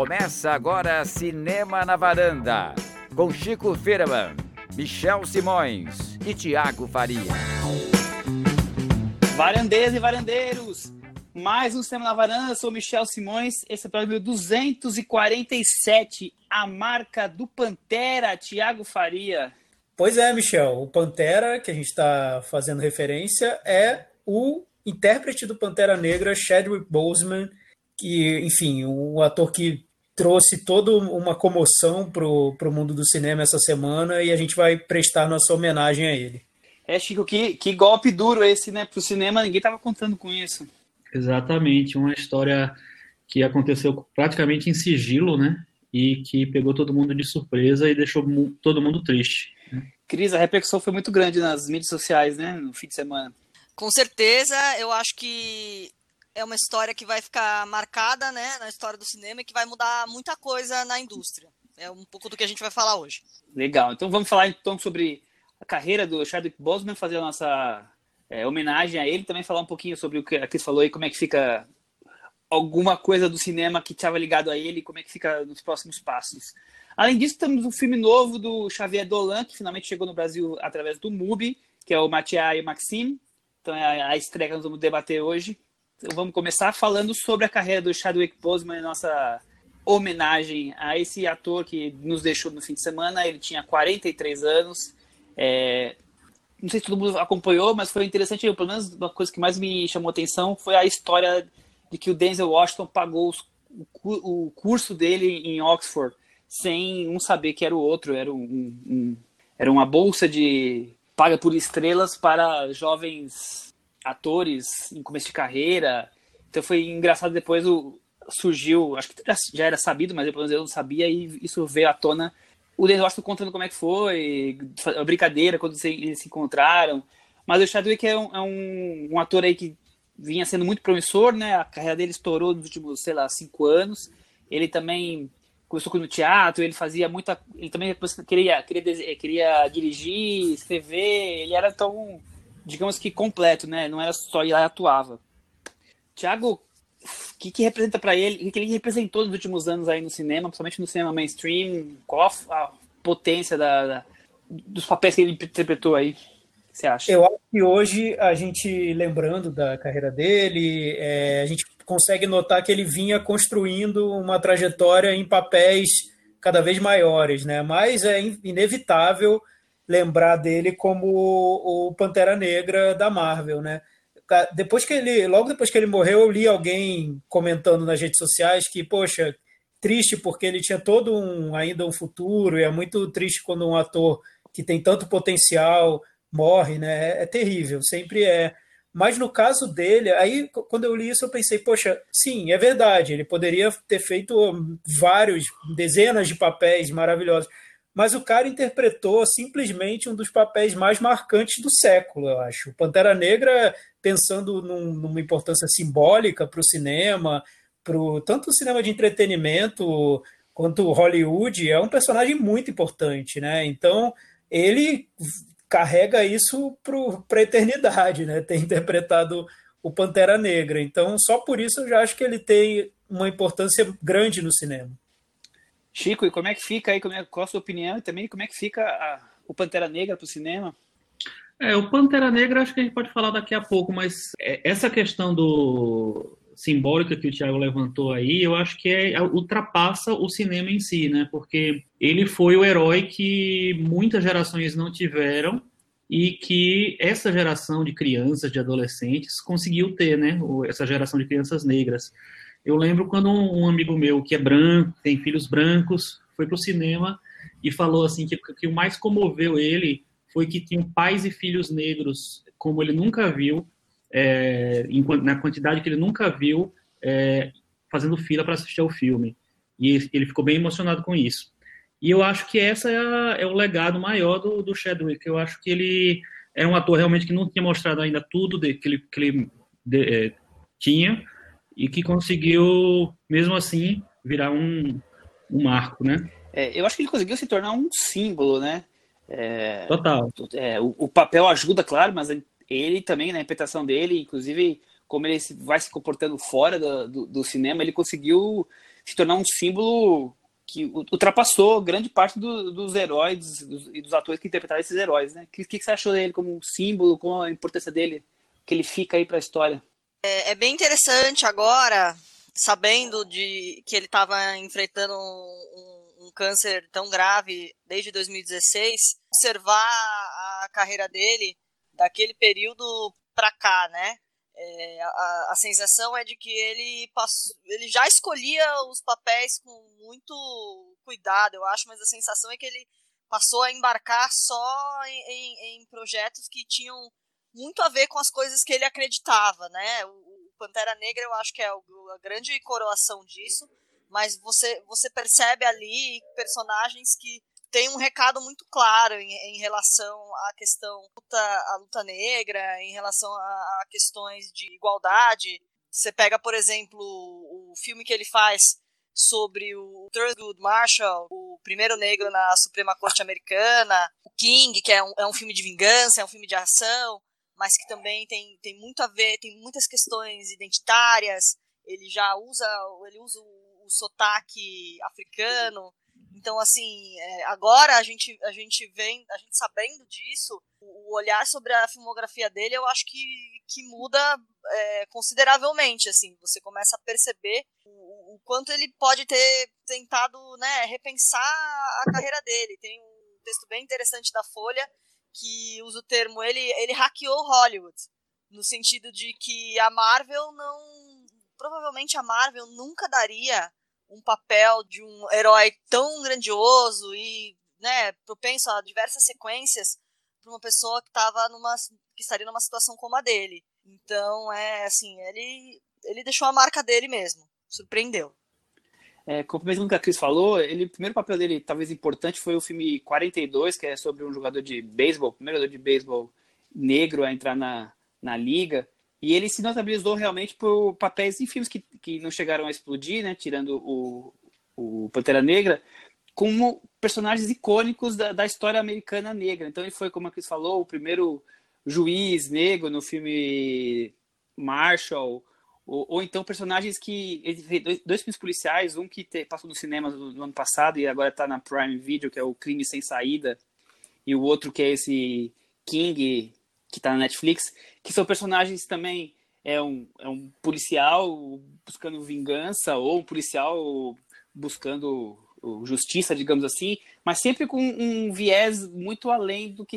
Começa agora Cinema na Varanda, com Chico Firman, Michel Simões e Tiago Faria. Varandeiras e varandeiros, mais um Cinema na Varanda, sou Michel Simões, esse é o programa 247, a marca do Pantera, Tiago Faria. Pois é, Michel, o Pantera, que a gente está fazendo referência, é o intérprete do Pantera Negra, Chadwick Boseman, que, enfim, um ator que trouxe toda uma comoção para o mundo do cinema essa semana e a gente vai prestar nossa homenagem a ele. É, Chico, que, que golpe duro esse, né, para o cinema, ninguém estava contando com isso. Exatamente, uma história que aconteceu praticamente em sigilo, né, e que pegou todo mundo de surpresa e deixou todo mundo triste. Né? Cris, a repercussão foi muito grande nas mídias sociais, né, no fim de semana. Com certeza, eu acho que é uma história que vai ficar marcada né, na história do cinema e que vai mudar muita coisa na indústria. É um pouco do que a gente vai falar hoje. Legal. Então vamos falar então sobre a carreira do Chadwick Boseman, fazer a nossa é, homenagem a ele, também falar um pouquinho sobre o que a Cris falou aí, como é que fica alguma coisa do cinema que estava ligado a ele, como é que fica nos próximos passos. Além disso, temos um filme novo do Xavier Dolan, que finalmente chegou no Brasil através do MUBI, que é o Mathieu e Maxime. Então é a estreia que nós vamos debater hoje. Vamos começar falando sobre a carreira do Chadwick Boseman, nossa homenagem a esse ator que nos deixou no fim de semana. Ele tinha 43 anos. É... Não sei se todo mundo acompanhou, mas foi interessante. Pelo menos uma coisa que mais me chamou atenção foi a história de que o Denzel Washington pagou os, o, o, curso dele em Oxford sem um saber que era o outro. Era, um, um, era uma bolsa de paga por estrelas para jovens atores em começo de carreira. Então foi engraçado depois o, surgiu, acho que já era sabido, mas depois eu não sabia e isso veio à tona. O Denzel Washington contando como é que foi, a brincadeira quando eles se encontraram. Mas o Chadwick é um, é um, um ator aí que vinha sendo muito promissor, né? A carreira dele estourou nos últimos, sei lá, cinco anos. Ele também começou no teatro, ele fazia muita. Ele também queria, queria, queria dirigir, escrever. Ele era tão digamos que completo, né? Não era só ir lá e atuava. Tiago, o que, que representa para ele, o que ele representou nos últimos anos aí no cinema, principalmente no cinema mainstream? Qual a potência da, da dos papéis que ele interpretou aí? Você acha? Eu acho que hoje a gente, lembrando da carreira dele, é, a gente consegue notar que ele vinha construindo uma trajetória em papéis cada vez maiores, né? Mas é inevitável lembrar dele como o Pantera Negra da Marvel, né? Depois que ele, logo depois que ele morreu, eu li alguém comentando nas redes sociais que, poxa, triste porque ele tinha todo um ainda um futuro e é muito triste quando um ator que tem tanto potencial morre, né? É, é terrível, sempre é. Mas no caso dele, aí quando eu li isso, eu pensei, poxa, sim, é verdade, ele poderia ter feito vários, dezenas de papéis maravilhosos mas o cara interpretou simplesmente um dos papéis mais marcantes do século, eu acho. Pantera Negra, pensando num, numa importância simbólica para o cinema, pro, tanto o cinema de entretenimento quanto Hollywood, é um personagem muito importante, né? Então, ele carrega isso para a eternidade, né? Ter interpretado o Pantera Negra. Então, só por isso eu já acho que ele tem uma importância grande no cinema. Chico, e como é que fica aí? Como é, qual a sua opinião? E também como é que fica a, o Pantera Negra para o cinema? É, o Pantera Negra acho que a gente pode falar daqui a pouco, mas é, essa questão do simbólica que o Thiago levantou aí, eu acho que é, ultrapassa o cinema em si, né? Porque ele foi o herói que muitas gerações não tiveram e que essa geração de crianças, de adolescentes, conseguiu ter, né? Essa geração de crianças negras. Eu lembro quando um amigo meu que é branco, tem filhos brancos, foi para o cinema e falou assim que, que o mais comoveu ele foi que tinham pais e filhos negros como ele nunca viu, é, em, na quantidade que ele nunca viu, é, fazendo fila para assistir ao filme. E ele ficou bem emocionado com isso. E eu acho que essa é, a, é o legado maior do, do Chadwick. Eu acho que ele era um ator realmente que não tinha mostrado ainda tudo de, que ele, que ele de, é, tinha, e que conseguiu, mesmo assim, virar um, um marco, né? É, eu acho que ele conseguiu se tornar um símbolo, né? É, Total. É, o, o, papel ajuda, claro, mas ele também, na interpretação dele, inclusive como ele vai se comportando fora do, do, do cinema, ele conseguiu se tornar um símbolo que ultrapassou grande parte do, dos heróis e dos atores que interpretaram esses heróis, né? O que, que, você achou dele como um símbolo, com a importância dele, que ele fica aí para a história? É, é, bem interessante agora, sabendo de que ele estava enfrentando um, um, câncer tão grave desde 2016, observar a carreira dele daquele período para cá, né? É, a, a, sensação é de que ele, passou, ele já escolhia os papéis com muito cuidado, eu acho, mas a sensação é que ele passou a embarcar só em, em, em projetos que tinham muito a ver com as coisas que ele acreditava, né? O, o Pantera Negra eu acho que é a grande coroação disso, mas você, você percebe ali personagens que tem um recado muito claro em, em relação à questão da luta negra, em relação a, a, questões de igualdade. Você pega, por exemplo, o filme que ele faz sobre o Thurgood Marshall, o primeiro negro na Suprema Corte Americana, o King, que é um, é um filme de vingança, é um filme de ação, mas que também tem, tem muito a ver, tem muitas questões identitárias. Ele já usa, ele usa o, o sotaque africano, então, assim, é, agora a gente, a gente vem, a gente sabendo disso, o olhar sobre a filmografia dele, eu acho que, que muda é, consideravelmente, assim, você começa a perceber o, o, quanto ele pode ter tentado, né, repensar a carreira dele. Tem um texto bem interessante da Folha que usa o termo, ele, ele hackeou Hollywood, no sentido de que a Marvel não, provavelmente a Marvel nunca daria um papel de um herói tão grandioso e né, propenso a diversas sequências para uma pessoa que estava numa que estaria numa situação como a dele. Então, é assim, ele ele deixou a marca dele mesmo. Surpreendeu. É, complementando o que a Cris falou, ele, o primeiro papel dele, talvez importante, foi o filme 42, que é sobre um jogador de beisebol, primeiro jogador de beisebol negro a entrar na, na liga. E ele se notabilizou realmente por papéis em filmes que, que não chegaram a explodir, né? Tirando o, o Pantera Negra, como personagens icônicos da, da história americana negra. Então ele foi, como a Cris falou, o primeiro juiz negro no filme Marshall, ou, ou então personagens que. Dois, dois filmes policiais, um que te, passou no cinema no, no ano passado e agora está na Prime Video, que é o Crime Sem Saída, e o outro que é esse King, que está na Netflix, que são personagens também é um, é um policial buscando vingança ou um policial buscando justiça, digamos assim, mas sempre com um viés muito além do que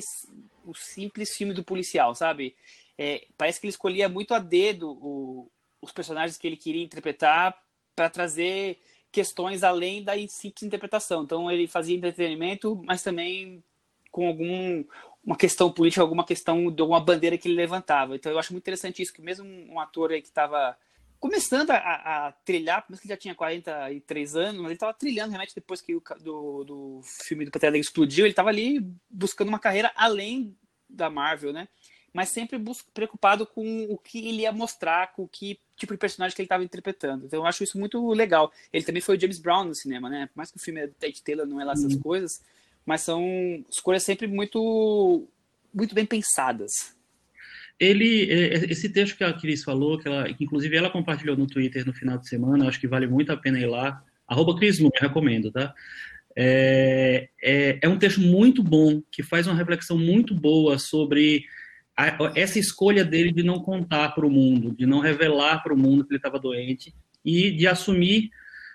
o simples filme do policial, sabe? É, parece que ele escolhia muito a dedo o, os personagens que ele queria interpretar para trazer questões além da simples interpretação. Então ele fazia entretenimento, mas também com algum uma questão política, alguma questão de alguma bandeira que ele levantava. Então eu acho muito interessante isso, que mesmo um ator que estava começando a, a, trilhar, por que ele já tinha 43 anos, mas ele estava trilhando realmente depois que o do, do filme do Pantera explodiu, ele estava ali buscando uma carreira além da Marvel, né? Mas sempre preocupado com o que ele ia mostrar, com o que tipo de personagem que ele estava interpretando. Então eu acho isso muito legal. Ele também foi o James Brown no cinema, né? Por mais que o filme é Ted Taylor, não é lá essas uhum. coisas, mas são escolhas sempre muito, muito bem pensadas. Ele, é, é, esse texto que a Cris falou, que, ela, que inclusive ela compartilhou no Twitter no final de semana, acho que vale muito a pena ir lá. Arroba Cris Lume, recomendo, tá? É, é, é, um texto muito bom, que faz uma reflexão muito boa sobre essa escolha dele de não contar para o mundo, de não revelar para o mundo que ele estava doente e de assumir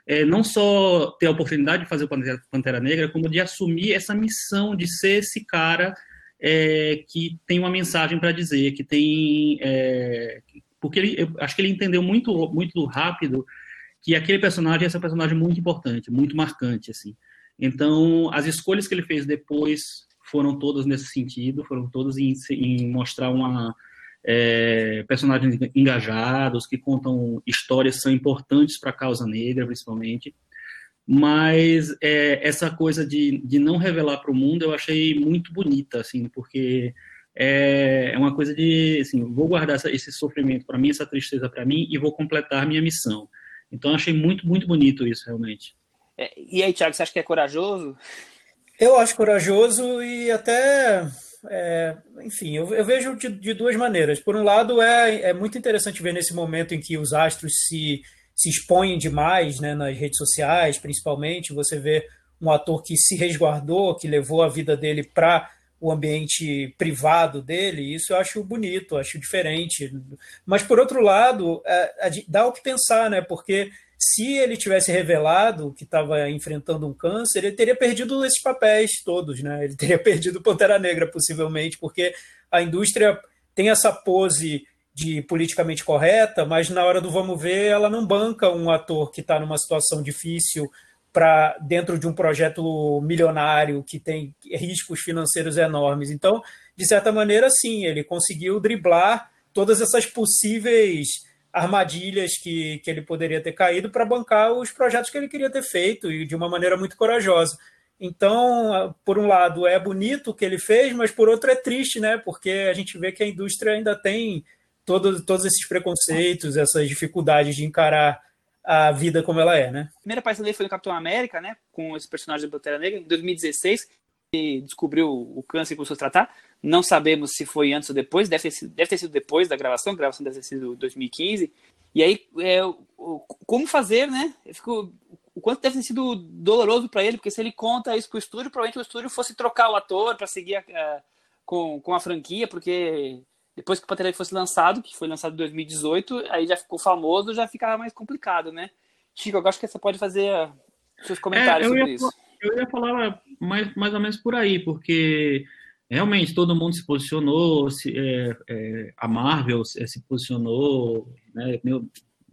é, não só ter a oportunidade de fazer o Pantera, Negra, como de assumir essa missão de ser esse cara é, que tem uma mensagem para dizer, que tem. É, porque ele, acho que ele entendeu muito, muito rápido que aquele personagem é esse personagem muito importante, muito marcante, assim. Então, as escolhas que ele fez depois foram todas nesse sentido, foram todas em, em mostrar uma, é, personagens engajados, que contam histórias que são importantes para a causa negra, principalmente. Mas é, essa coisa de, de não revelar para o mundo eu achei muito bonita, assim, porque é, é uma coisa de, assim, vou guardar essa, esse sofrimento para mim, essa tristeza para mim e vou completar minha missão. Então achei muito, muito bonito isso, realmente. É, e aí, Thiago, você acha que é corajoso? Eu acho corajoso e até é, enfim, eu, eu vejo de, de, duas maneiras. Por um lado, é, é muito interessante ver nesse momento em que os astros se, se expõem demais né, nas redes sociais, principalmente. Você vê um ator que se resguardou, que levou a vida dele para o ambiente privado dele, isso eu acho bonito, acho diferente. Mas, por outro lado, é, dá o que pensar, né? Porque se ele tivesse revelado que estava enfrentando um câncer, ele teria perdido esses papéis todos, né? Ele teria perdido Pantera Negra, possivelmente, porque a indústria tem essa pose de politicamente correta, mas na hora do vamos ver, ela não banca um ator que está numa situação difícil para dentro de um projeto milionário que tem riscos financeiros enormes. Então, de certa maneira, sim, ele conseguiu driblar todas essas possíveis armadilhas que, que ele poderia ter caído para bancar os projetos que ele queria ter feito e de uma maneira muito corajosa. Então, por um lado, é bonito o que ele fez, mas por outro é triste, né? Porque a gente vê que a indústria ainda tem todo, todos esses preconceitos, essas dificuldades de encarar a vida como ela é, né? A primeira aparição dele foi no Capitão América, né? Com esse personagem da Pantera Negra, em 2016. Ele descobriu o câncer e começou a tratar. Não sabemos se foi antes ou depois. Deve ter sido, deve ter sido depois da gravação. A gravação deve ter sido 2015. E aí, é, o, como fazer, né? Fico, o quanto deve ter sido doloroso para ele, porque se ele conta isso pro estúdio, provavelmente o estúdio fosse trocar o ator para seguir a, a, com, com a franquia, porque depois que o Pantera fosse lançado, que foi lançado em 2018, aí já ficou famoso, já ficava mais complicado, né? Chico, eu acho que você pode fazer seus comentários é, sobre isso. Eu ia falar mais, mais ou menos por aí, porque realmente todo mundo se posicionou, se, é, é, a Marvel se, se posicionou, né,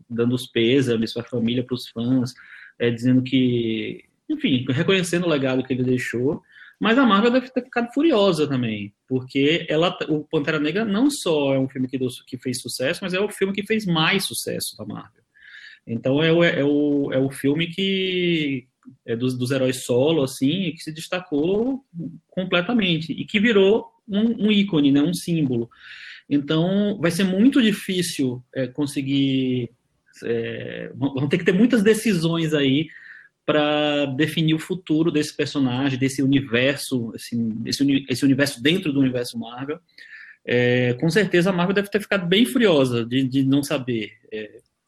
dando os pêsames para a família, para os fãs, é, dizendo que, enfim, reconhecendo o legado que ele deixou, mas a Marvel deve ter ficado furiosa também, porque ela, o Pantera Negra não só é um filme que, que fez sucesso, mas é o filme que fez mais sucesso da Marvel. Então é o, é o, é o filme que é dos, dos heróis solo, assim, que se destacou completamente e que virou um, um ícone, né, um símbolo. Então vai ser muito difícil é, conseguir. É, vão ter que ter muitas decisões aí para definir o futuro desse personagem, desse universo, esse, esse, esse universo dentro do universo Marvel. É, com certeza a Marvel deve ter ficado bem furiosa de, de não saber.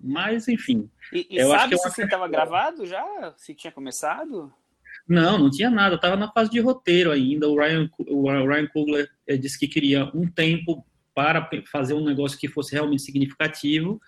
É, mas, enfim. E, e sabe acho que se estava gravado já? Se tinha começado? Não, não tinha nada. Estava na fase de roteiro ainda. O Ryan, o Ryan Coogler é, disse que queria um tempo para fazer um negócio que fosse realmente significativo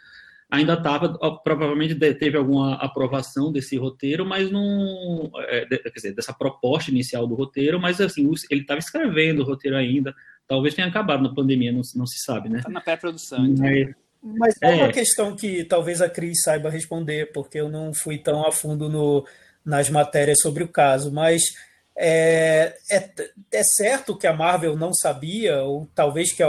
ainda estava, provavelmente teve alguma aprovação desse roteiro, mas não, é, quer dizer, dessa proposta inicial do roteiro, mas assim, ele estava escrevendo o roteiro ainda, talvez tenha acabado na pandemia, não, não se sabe, né? Está na pré-produção, então. Mas, mas é uma questão que talvez a Cris saiba responder, porque eu não fui tão a fundo no, nas matérias sobre o caso, mas é, é, é certo que a Marvel não sabia, ou talvez que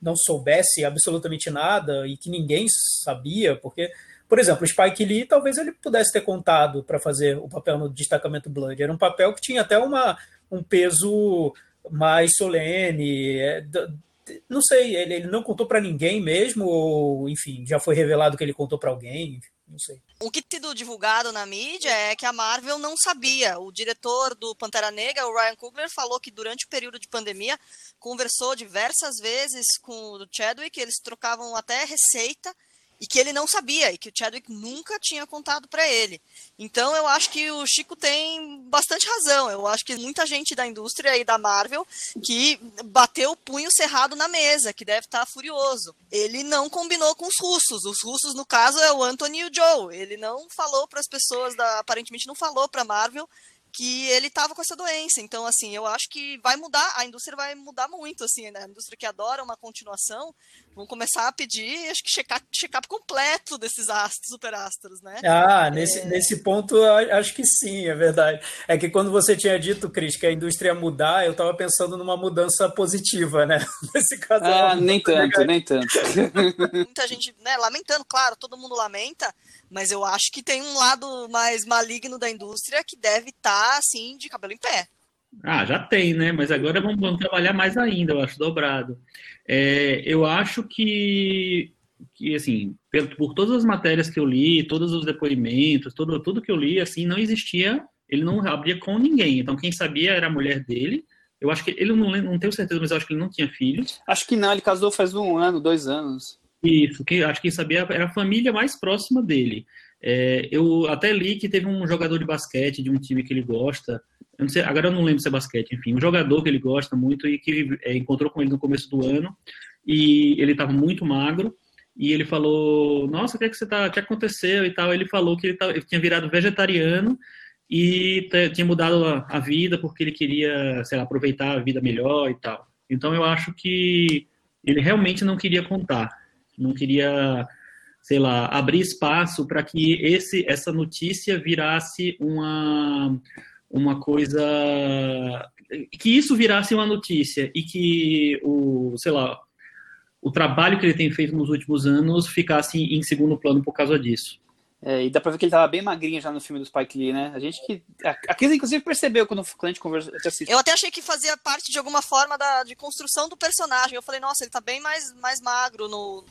não soubesse absolutamente nada e que ninguém sabia, porque, por exemplo, o Spike Lee talvez ele pudesse ter contado para fazer o papel no destacamento Blood. Era um papel que tinha até uma, um peso mais solene. Não sei, ele, ele não contou para ninguém mesmo, ou enfim, já foi revelado que ele contou para alguém. Não sei. O que tem sido divulgado na mídia é que a Marvel não sabia. O diretor do Pantera Negra, o Ryan Coogler, falou que durante o período de pandemia conversou diversas vezes com o Chadwick, eles trocavam até receita e que ele não sabia e que o Chadwick nunca tinha contado para ele. Então eu acho que o Chico tem bastante razão. Eu acho que muita gente da indústria e da Marvel que bateu o punho cerrado na mesa, que deve estar tá furioso. Ele não combinou com os russos. Os russos no caso é o Anthony e o Joe. Ele não falou para as pessoas da aparentemente não falou para Marvel que ele estava com essa doença. Então, assim, eu acho que vai mudar, a indústria vai mudar muito, assim, né? A indústria que adora uma continuação, vão começar a pedir, acho que checar check-up completo desses astros, superastros, né? Ah, nesse, é... nesse ponto, acho que sim, é verdade. É que quando você tinha dito, Cris, que a indústria ia mudar, eu estava pensando numa mudança positiva, né? Nesse caso. Ah, nem tanto, nem tanto. Muita gente, né, lamentando, claro, todo mundo lamenta, mas eu acho que tem um lado mais maligno da indústria que deve estar, tá, assim, de cabelo em pé. Ah, já tem, né? Mas agora vamos, vamos trabalhar mais ainda, eu acho, dobrado. É, eu acho que, que assim, por, por, todas as matérias que eu li, todos os depoimentos, tudo, tudo que eu li, assim, não existia, ele não abria com ninguém. Então, quem sabia era a mulher dele, Eu acho que ele não, não tenho certeza, mas eu acho que ele não tinha filhos. Acho que não, ele casou faz um ano, dois anos. Isso, que, acho que quem sabia era a família mais próxima dele. É, eu até li que teve um jogador de basquete de um time que ele gosta, eu sei, agora eu não lembro se é basquete, enfim, um jogador que ele gosta muito e que é, encontrou com ele no começo do ano e ele estava muito magro e ele falou, nossa, o que é que você tá, que aconteceu e tal? Ele falou que ele, tava, ele tinha virado vegetariano e tinha mudado a, a, vida porque ele queria, sei lá, aproveitar a vida melhor e tal. Então eu acho que ele realmente não queria contar, não queria, sei lá, abrir espaço para que esse essa notícia virasse uma uma coisa que isso virasse uma notícia e que o, sei lá, o trabalho que ele tem feito nos últimos anos ficasse em segundo plano por causa disso. É, e dá pra ver que ele tava bem magrinho já no filme do Spike Lee, né? A gente que. A Cris, inclusive, percebeu quando, a gente conversou. Eu até achei que fazia parte de alguma forma da, de construção do personagem. Eu falei, nossa, ele tá bem mais, mais magro no.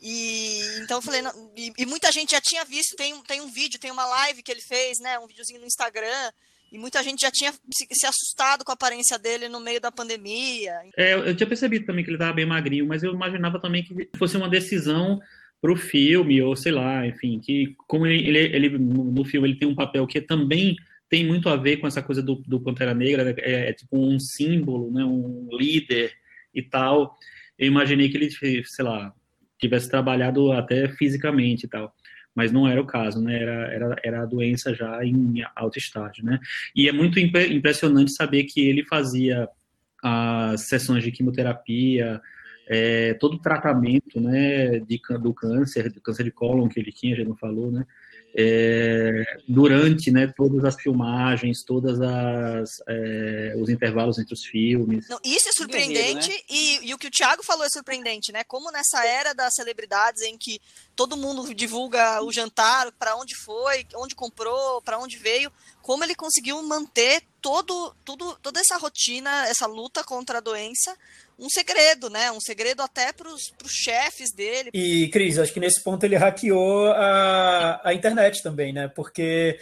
E então eu falei, não, e, e, muita gente já tinha visto, tem, tem um vídeo, tem uma live que ele fez, né? Um videozinho no Instagram. E muita gente já tinha se, se, assustado com a aparência dele no meio da pandemia. É, eu tinha percebido também que ele estava bem magrinho, mas eu imaginava também que fosse uma decisão para o filme, ou sei lá, enfim, que como ele, ele, ele, no filme ele tem um papel que também tem muito a ver com essa coisa do, do Pantera Negra, né? é, é, tipo um símbolo, né, um líder e tal. Eu imaginei que ele, sei lá, tivesse trabalhado até fisicamente e tal mas não era o caso, né? Era, era, era a doença já em alto estágio, né? E é muito impressionante saber que ele fazia as sessões de quimioterapia, é, todo o tratamento, né, de, do câncer, do câncer de cólon que ele tinha, já não falou, né? é, durante né, todas as filmagens, todas as é, os intervalos entre os filmes. Não, isso é surpreendente né? e, e, o que o Thiago falou é surpreendente, né? Como nessa era das celebridades em que todo mundo divulga o jantar, para onde foi, onde comprou, para onde veio, como ele conseguiu manter todo, tudo, toda essa rotina, essa luta contra a doença um segredo, né? Um segredo até para os chefes dele. E, Cris, acho que nesse ponto ele hackeou a, a internet também, né? Porque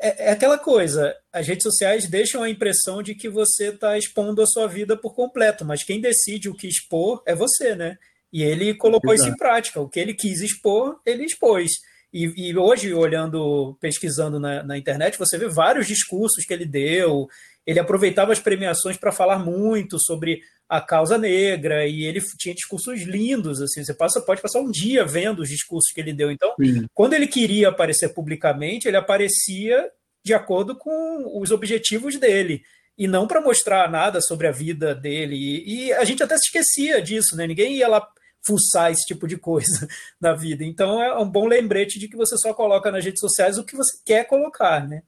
é, é aquela coisa, as redes sociais deixam a impressão de que você está expondo a sua vida por completo, mas quem decide o que expor é você, né? E ele colocou Exato. isso em prática. O que ele quis expor, ele expôs. E, e hoje, olhando, pesquisando na, na, internet, você vê vários discursos que ele deu. Ele aproveitava as premiações para falar muito sobre a causa negra e ele tinha discursos lindos assim. Você passa pode passar um dia vendo os discursos que ele deu. Então Sim. quando ele queria aparecer publicamente ele aparecia de acordo com os objetivos dele e não para mostrar nada sobre a vida dele. E, e, a gente até se esquecia disso né? Ninguém ia lá fuçar esse tipo de coisa na vida. Então é um bom lembrete de que você só coloca nas redes sociais o que você quer colocar né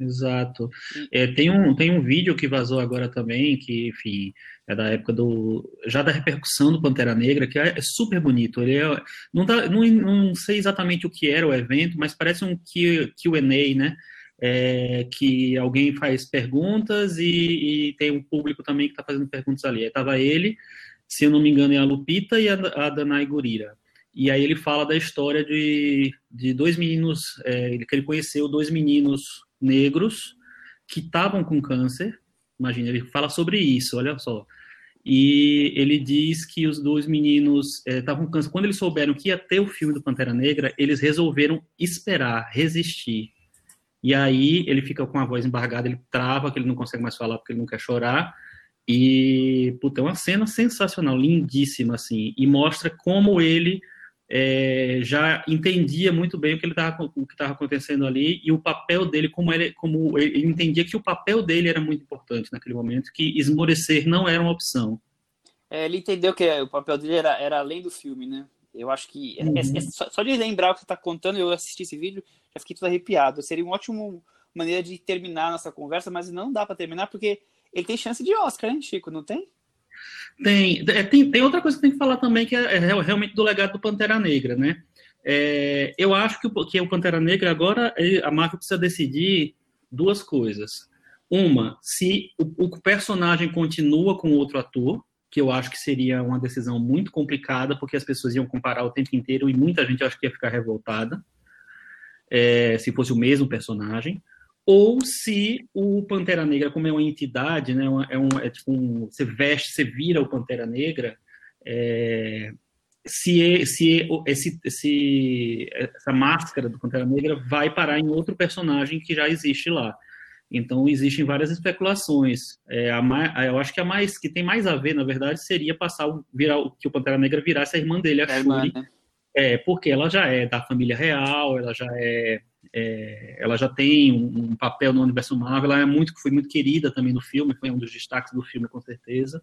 Exato. É, tem, um, tem um vídeo que vazou agora também, que, enfim, é da época do. já da repercussão do Pantera Negra, que é, é super bonito. Ele é, não, dá, não, não sei exatamente o que era o evento, mas parece um QA, né? É, que alguém faz perguntas e, e, tem um público também que está fazendo perguntas ali. Estava ele, se eu não me engano, é a Lupita e a, a Danai Gurira. E aí ele fala da história de, de dois meninos, é, que ele conheceu dois meninos negros que estavam com câncer. Imagina, ele fala sobre isso, olha só. E ele diz que os dois meninos estavam é, com câncer. Quando eles souberam que ia ter o filme do Pantera Negra, eles resolveram esperar, resistir. E aí ele fica com a voz embargada, ele trava, que ele não consegue mais falar porque ele não quer chorar. E, puta, é uma cena sensacional, lindíssima, assim. E mostra como ele é, já entendia muito bem o que ele estava o que estava acontecendo ali e o papel dele como ele como ele entendia que o papel dele era muito importante naquele momento que esmorecer não era uma opção. É, ele entendeu que o papel dele era, era além do filme né? Eu acho que é, é, uhum. é, só, só, de lembrar o que você está contando eu assisti esse vídeo já fiquei todo arrepiado. Seria uma ótima maneira de terminar nossa conversa mas não dá para terminar porque ele tem chance de Oscar hein Chico? Não tem tem, é, tem, tem outra coisa que tem que falar também, que é, é realmente do legado do Pantera Negra, né? É, eu acho que o, que o Pantera Negra agora, a Marvel precisa decidir duas coisas. Uma, se o, o, personagem continua com outro ator, que eu acho que seria uma decisão muito complicada, porque as pessoas iam comparar o tempo inteiro e muita gente acho que ia ficar revoltada, é, se fosse o mesmo personagem. Ou se o Pantera Negra, como é uma entidade, né, é, um, é tipo um, você veste, você vira o Pantera Negra, é, se, se esse, esse, essa máscara do Pantera Negra vai parar em outro personagem que já existe lá. Então existem várias especulações. É, a mais, eu acho que a mais que tem mais a ver, na verdade, seria passar virar que o Pantera Negra virasse a irmã dele, a é, Shuri. Né? É, porque ela já é da família real, ela já é é, ela já tem um, um, papel no universo Marvel, ela é muito, foi muito querida também no filme, foi um dos destaques do filme, com certeza.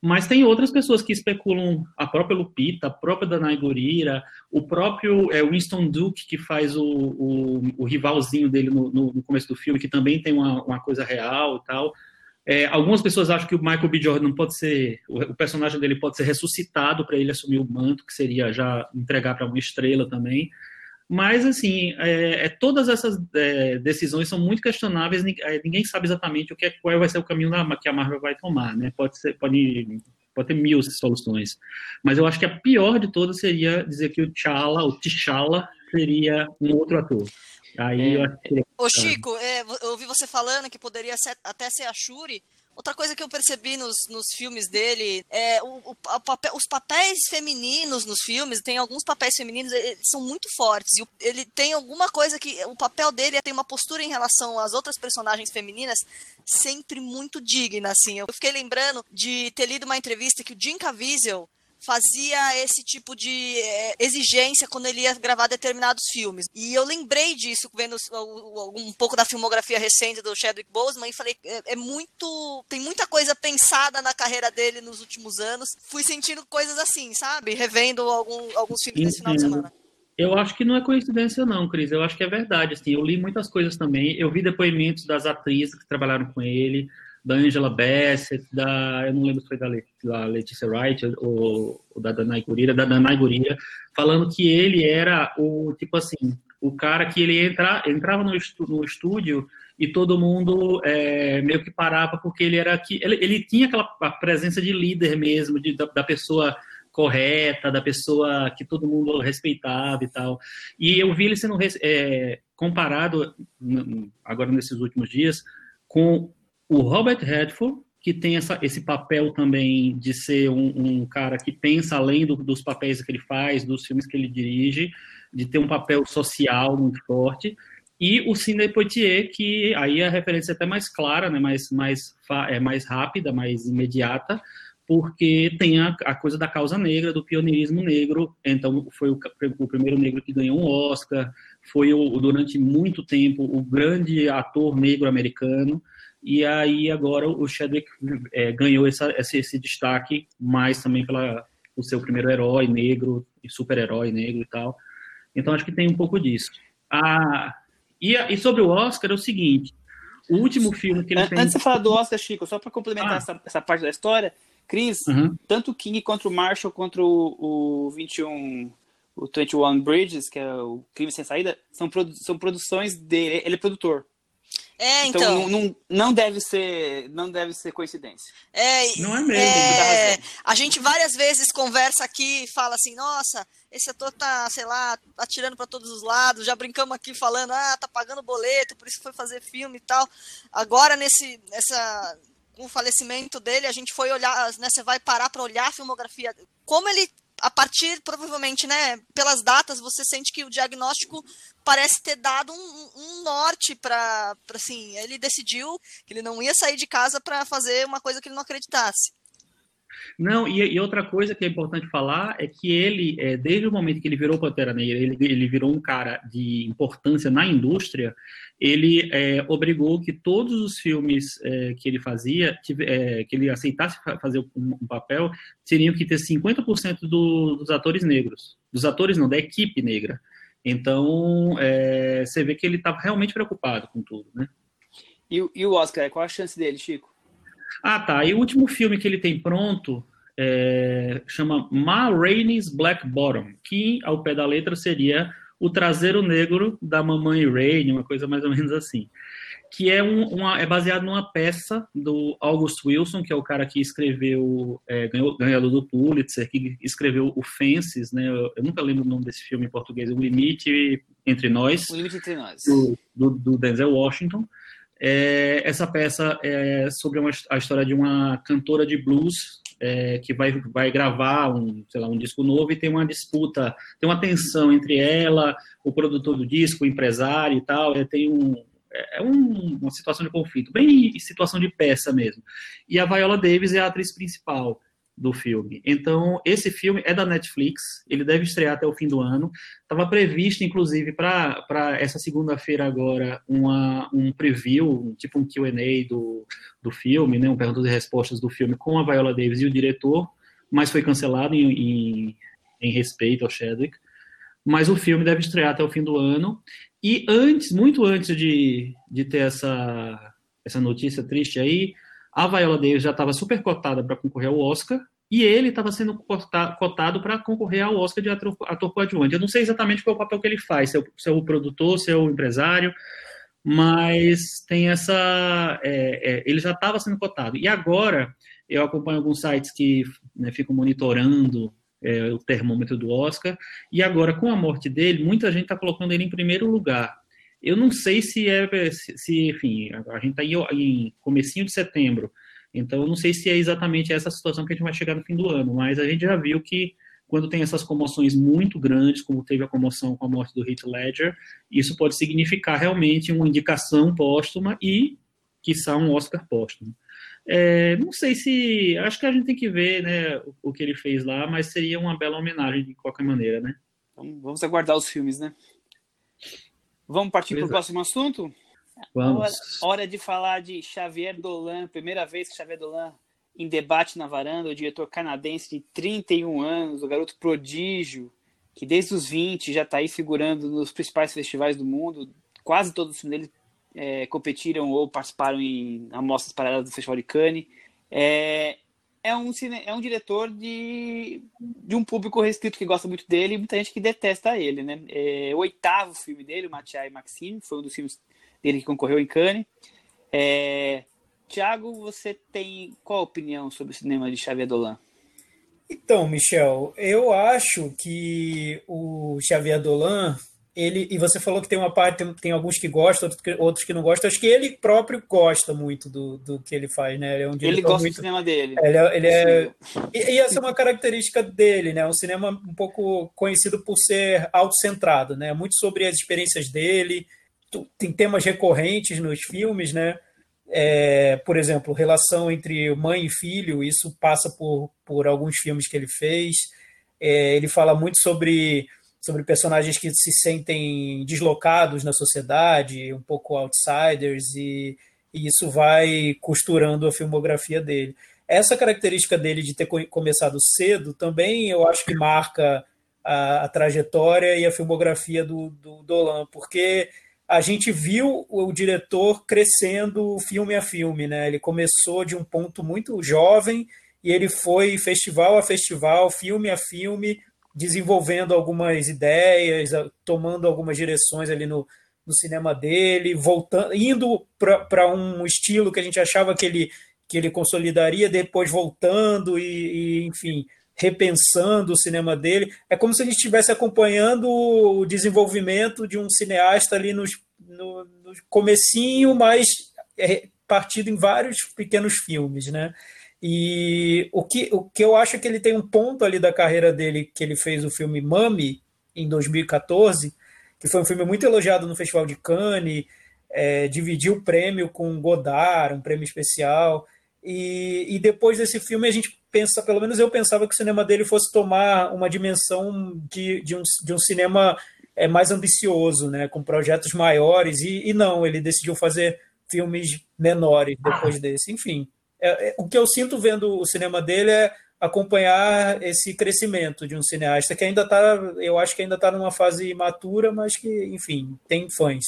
Mas tem outras pessoas que especulam, a própria Lupita, a própria Danai Gurira, o próprio é, Winston Duke, que faz o, o, o rivalzinho dele no, no, no, começo do filme, que também tem uma, uma coisa real e tal. É, algumas pessoas acham que o Michael B. Jordan pode ser, o, o personagem dele pode ser ressuscitado para ele assumir o manto, que seria já entregar para uma estrela também. Mas, assim, é, é, todas essas é, decisões são muito questionáveis, é, ninguém sabe exatamente o que é, qual vai ser o caminho da, que a Marvel vai tomar, né? Pode, ser, pode, pode ter mil soluções. Mas eu acho que a pior de todas seria dizer que o T'Challa, o T'Challa, seria um outro ator. Aí é. eu acho que... Ô, Chico, é, eu ouvi você falando que poderia ser, até ser a Shuri, Outra coisa que eu percebi nos, nos filmes dele é o, o papel, os papéis femininos nos filmes, tem alguns papéis femininos, eles são muito fortes. E ele tem alguma coisa que. O papel dele tem uma postura em relação às outras personagens femininas sempre muito digna, assim. Eu fiquei lembrando de ter lido uma entrevista que o Jim Caviezel fazia esse tipo de é, exigência quando ele ia gravar determinados filmes. E eu lembrei disso vendo um pouco da filmografia recente do Chadwick Boseman e falei, é, é, muito, tem muita coisa pensada na carreira dele nos últimos anos. Fui sentindo coisas assim, sabe? Revendo algum, alguns filmes desse final de semana. Eu acho que não é coincidência não, Cris. Eu acho que é verdade. Assim, eu li muitas coisas também. Eu vi depoimentos das atrizes que trabalharam com ele da Angela Bassett, da, eu não lembro se foi da, da Letícia Wright ou, ou da Danai Gurira, da Danai falando que ele era o, tipo assim, o cara que ele entra, entrava no, estu, no estúdio e todo mundo é, meio que parava porque ele era que ele, ele tinha aquela presença de líder mesmo, de, da, da pessoa correta, da pessoa que todo mundo respeitava e tal. E eu vi ele sendo é, comparado, agora nesses últimos dias, com o Robert Redford, que tem essa, esse papel também de ser um, um cara que pensa além do, dos papéis que ele faz, dos filmes que ele dirige, de ter um papel social muito forte, e o Sidney Poitier, que aí a referência é até mais clara, né, mais, mais, é mais rápida, mais imediata, porque tem a, a, coisa da causa negra, do pioneirismo negro. Então, foi o, o primeiro negro que ganhou um Oscar, foi o, durante muito tempo o grande ator negro americano. E aí agora o Chadwick é, ganhou essa, esse, esse, destaque mais também pela o seu primeiro herói negro e super-herói negro e tal. Então acho que tem um pouco disso. Ah, e, e sobre o Oscar é o seguinte: o último filme que ele Antes tem. Antes de falar do Oscar, Chico, só para complementar ah. essa, essa, parte da história, Chris, uhum. tanto o King contra o Marshall contra o, o 21 o 21 Bridges, que é o Crime Sem Saída, são, produ são produções dele. Ele é produtor. É, então. então não, não, deve ser, não deve ser coincidência. É, não é mesmo. É, a gente várias vezes conversa aqui e fala assim, nossa, esse ator tá, sei lá, atirando para todos os lados. Já brincamos aqui falando, ah, tá pagando boleto, por isso foi fazer filme e tal. Agora nesse, nessa, com o falecimento dele, a gente foi olhar, né? Você vai parar para olhar a filmografia, como ele a partir, provavelmente, né, pelas datas, você sente que o diagnóstico parece ter dado um, um norte para, assim, ele decidiu que ele não ia sair de casa para fazer uma coisa que ele não acreditasse. Não, e, e, outra coisa que é importante falar é que ele, é, desde o momento que ele virou Pantera Negra, ele, ele virou um cara de importância na indústria, ele é, obrigou que todos os filmes é, que ele fazia, que, é, que ele aceitasse fazer um, um, papel, teriam que ter 50% do, dos atores negros. Dos atores não, da equipe negra. Então, é, você vê que ele estava realmente preocupado com tudo, né? E, e, o Oscar, qual a chance dele, Chico? Ah, tá. E o último filme que ele tem pronto é, chama Ma Rainey's Black Bottom, que ao pé da letra seria o traseiro negro da mamãe Rainey, uma coisa mais ou menos assim. Que é, um, uma, é baseado numa peça do August Wilson, que é o cara que escreveu, é, ganhou, ganhador do Pulitzer, que escreveu o Fences, né? Eu, eu, nunca lembro o nome desse filme em português, O Limite Entre Nós, O Limite Entre Nós. do, do, do Denzel Washington. É, essa peça é sobre uma, a história de uma cantora de blues é, que vai, vai gravar um, sei lá, um disco novo e tem uma disputa, tem uma tensão entre ela, o produtor do disco, o empresário e tal. É, tem um, é um, uma situação de conflito, bem situação de peça mesmo. E a Viola Davis é a atriz principal do filme. Então, esse filme é da Netflix, ele deve estrear até o fim do ano. Estava previsto, inclusive, para essa segunda-feira agora, uma, um preview, tipo um Q&A do, do filme, né, um perguntas e respostas do filme com a Viola Davis e o diretor, mas foi cancelado em, em, em respeito ao Chadwick. Mas o filme deve estrear até o fim do ano. E antes, muito antes de, de ter essa, essa notícia triste aí, a Viola Davis já estava super cotada para concorrer ao Oscar e ele estava sendo cotado para concorrer ao Oscar de ator, ator coadjuvante. Eu não sei exatamente qual é o papel que ele faz, se é o, se é o produtor, se é o empresário, mas tem essa. É, é, ele já estava sendo cotado. E agora, eu acompanho alguns sites que né, ficam monitorando é, o termômetro do Oscar, e agora, com a morte dele, muita gente está colocando ele em primeiro lugar. Eu não sei se é, se, enfim, a gente está em comecinho de setembro, então eu não sei se é exatamente essa situação que a gente vai chegar no fim do ano, mas a gente já viu que quando tem essas comoções muito grandes, como teve a comoção com a morte do Heath Ledger, isso pode significar realmente uma indicação póstuma e, quiçá, um Oscar póstumo. É, não sei se. Acho que a gente tem que ver né, o, o, que ele fez lá, mas seria uma bela homenagem de qualquer maneira, né? Então, vamos aguardar os filmes, né? Vamos partir para o próximo assunto? Vamos. Hora, hora, de falar de Xavier Dolan. Primeira vez que Xavier Dolan em debate na varanda, o diretor canadense de 31 anos, o garoto prodígio, que desde os 20 já está aí figurando nos principais festivais do mundo. Quase todos os filmes dele é, competiram ou participaram em amostras paralelas do Festival de Cannes. É, é um, cine, é um diretor de, de um público restrito que gosta muito dele e muita gente que detesta ele, né? É, o oitavo filme dele, o Mathieu Maxime, foi um dos filmes dele que concorreu em Cannes. É, Tiago, você tem qual opinião sobre o cinema de Xavier Dolan? Então, Michel, eu acho que o Xavier Dolan ele e você falou que tem uma parte tem, tem alguns que gostam outros que, outros que não gostam. Acho que ele próprio gosta muito do, do que ele faz né? Ele, é um ele gosta muito, do cinema dele. Ele, é, ele é e, e, essa é uma característica dele né? Um cinema um pouco conhecido por ser autocentrado né? Muito sobre as experiências dele. Tem temas recorrentes nos filmes né? É, por exemplo relação entre mãe e filho. Isso passa por por alguns filmes que ele fez. É, ele fala muito sobre sobre personagens que se sentem deslocados na sociedade, um pouco outsiders, e, e, isso vai costurando a filmografia dele. Essa característica dele de ter começado cedo também eu acho que marca a, a trajetória e a filmografia do, do Dolan, porque a gente viu o diretor crescendo filme a filme, né? Ele começou de um ponto muito jovem e ele foi festival a festival, filme a filme, desenvolvendo algumas ideias, tomando algumas direções ali no, no cinema dele, voltando, indo para um estilo que a gente achava que ele, que ele consolidaria, depois voltando e, e, enfim, repensando o cinema dele. É como se a gente estivesse acompanhando o desenvolvimento de um cineasta ali nos, no, no comecinho, mas é, partido em vários pequenos filmes, né? E o que, o que eu acho é que ele tem um ponto ali da carreira dele, que ele fez o filme Mami, em 2014, que foi um filme muito elogiado no Festival de Cannes, é, dividiu o prêmio com Godard, um prêmio especial. E, e depois desse filme a gente pensa, pelo menos eu pensava que o cinema dele fosse tomar uma dimensão de, de, um, de um cinema é, mais ambicioso, né, com projetos maiores, e, e não, ele decidiu fazer filmes menores depois desse. Enfim, é, é, o que eu sinto vendo o cinema dele é acompanhar esse crescimento de um cineasta que ainda está, eu acho que ainda está numa fase imatura, mas que, enfim, tem fãs.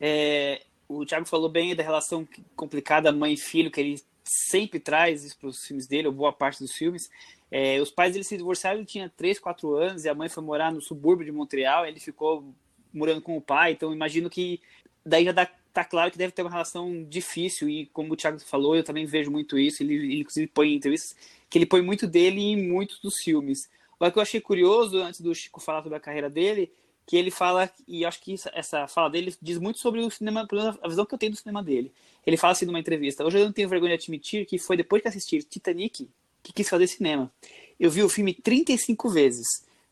É, o Thiago falou bem da relação complicada mãe-filho que ele sempre traz isso para os filmes dele, ou boa parte dos filmes. É, os pais dele se divorciaram, ele tinha 3, 4 anos, e a mãe foi morar no subúrbio de Montreal, ele ficou morando com o pai, então imagino que daí já dá tá claro que deve ter uma relação difícil e como o Thiago falou, eu também vejo muito isso. Ele, ele inclusive põe em entrevistas que ele põe muito dele em muitos dos filmes. O que eu achei curioso antes do Chico falar sobre a carreira dele, que ele fala, e acho que essa fala dele diz muito sobre o cinema, a visão que eu tenho do cinema dele. Ele fala assim numa entrevista: Hoje eu não tenho vergonha de admitir que foi depois que assisti Titanic que quis fazer cinema. Eu vi o filme 35 vezes,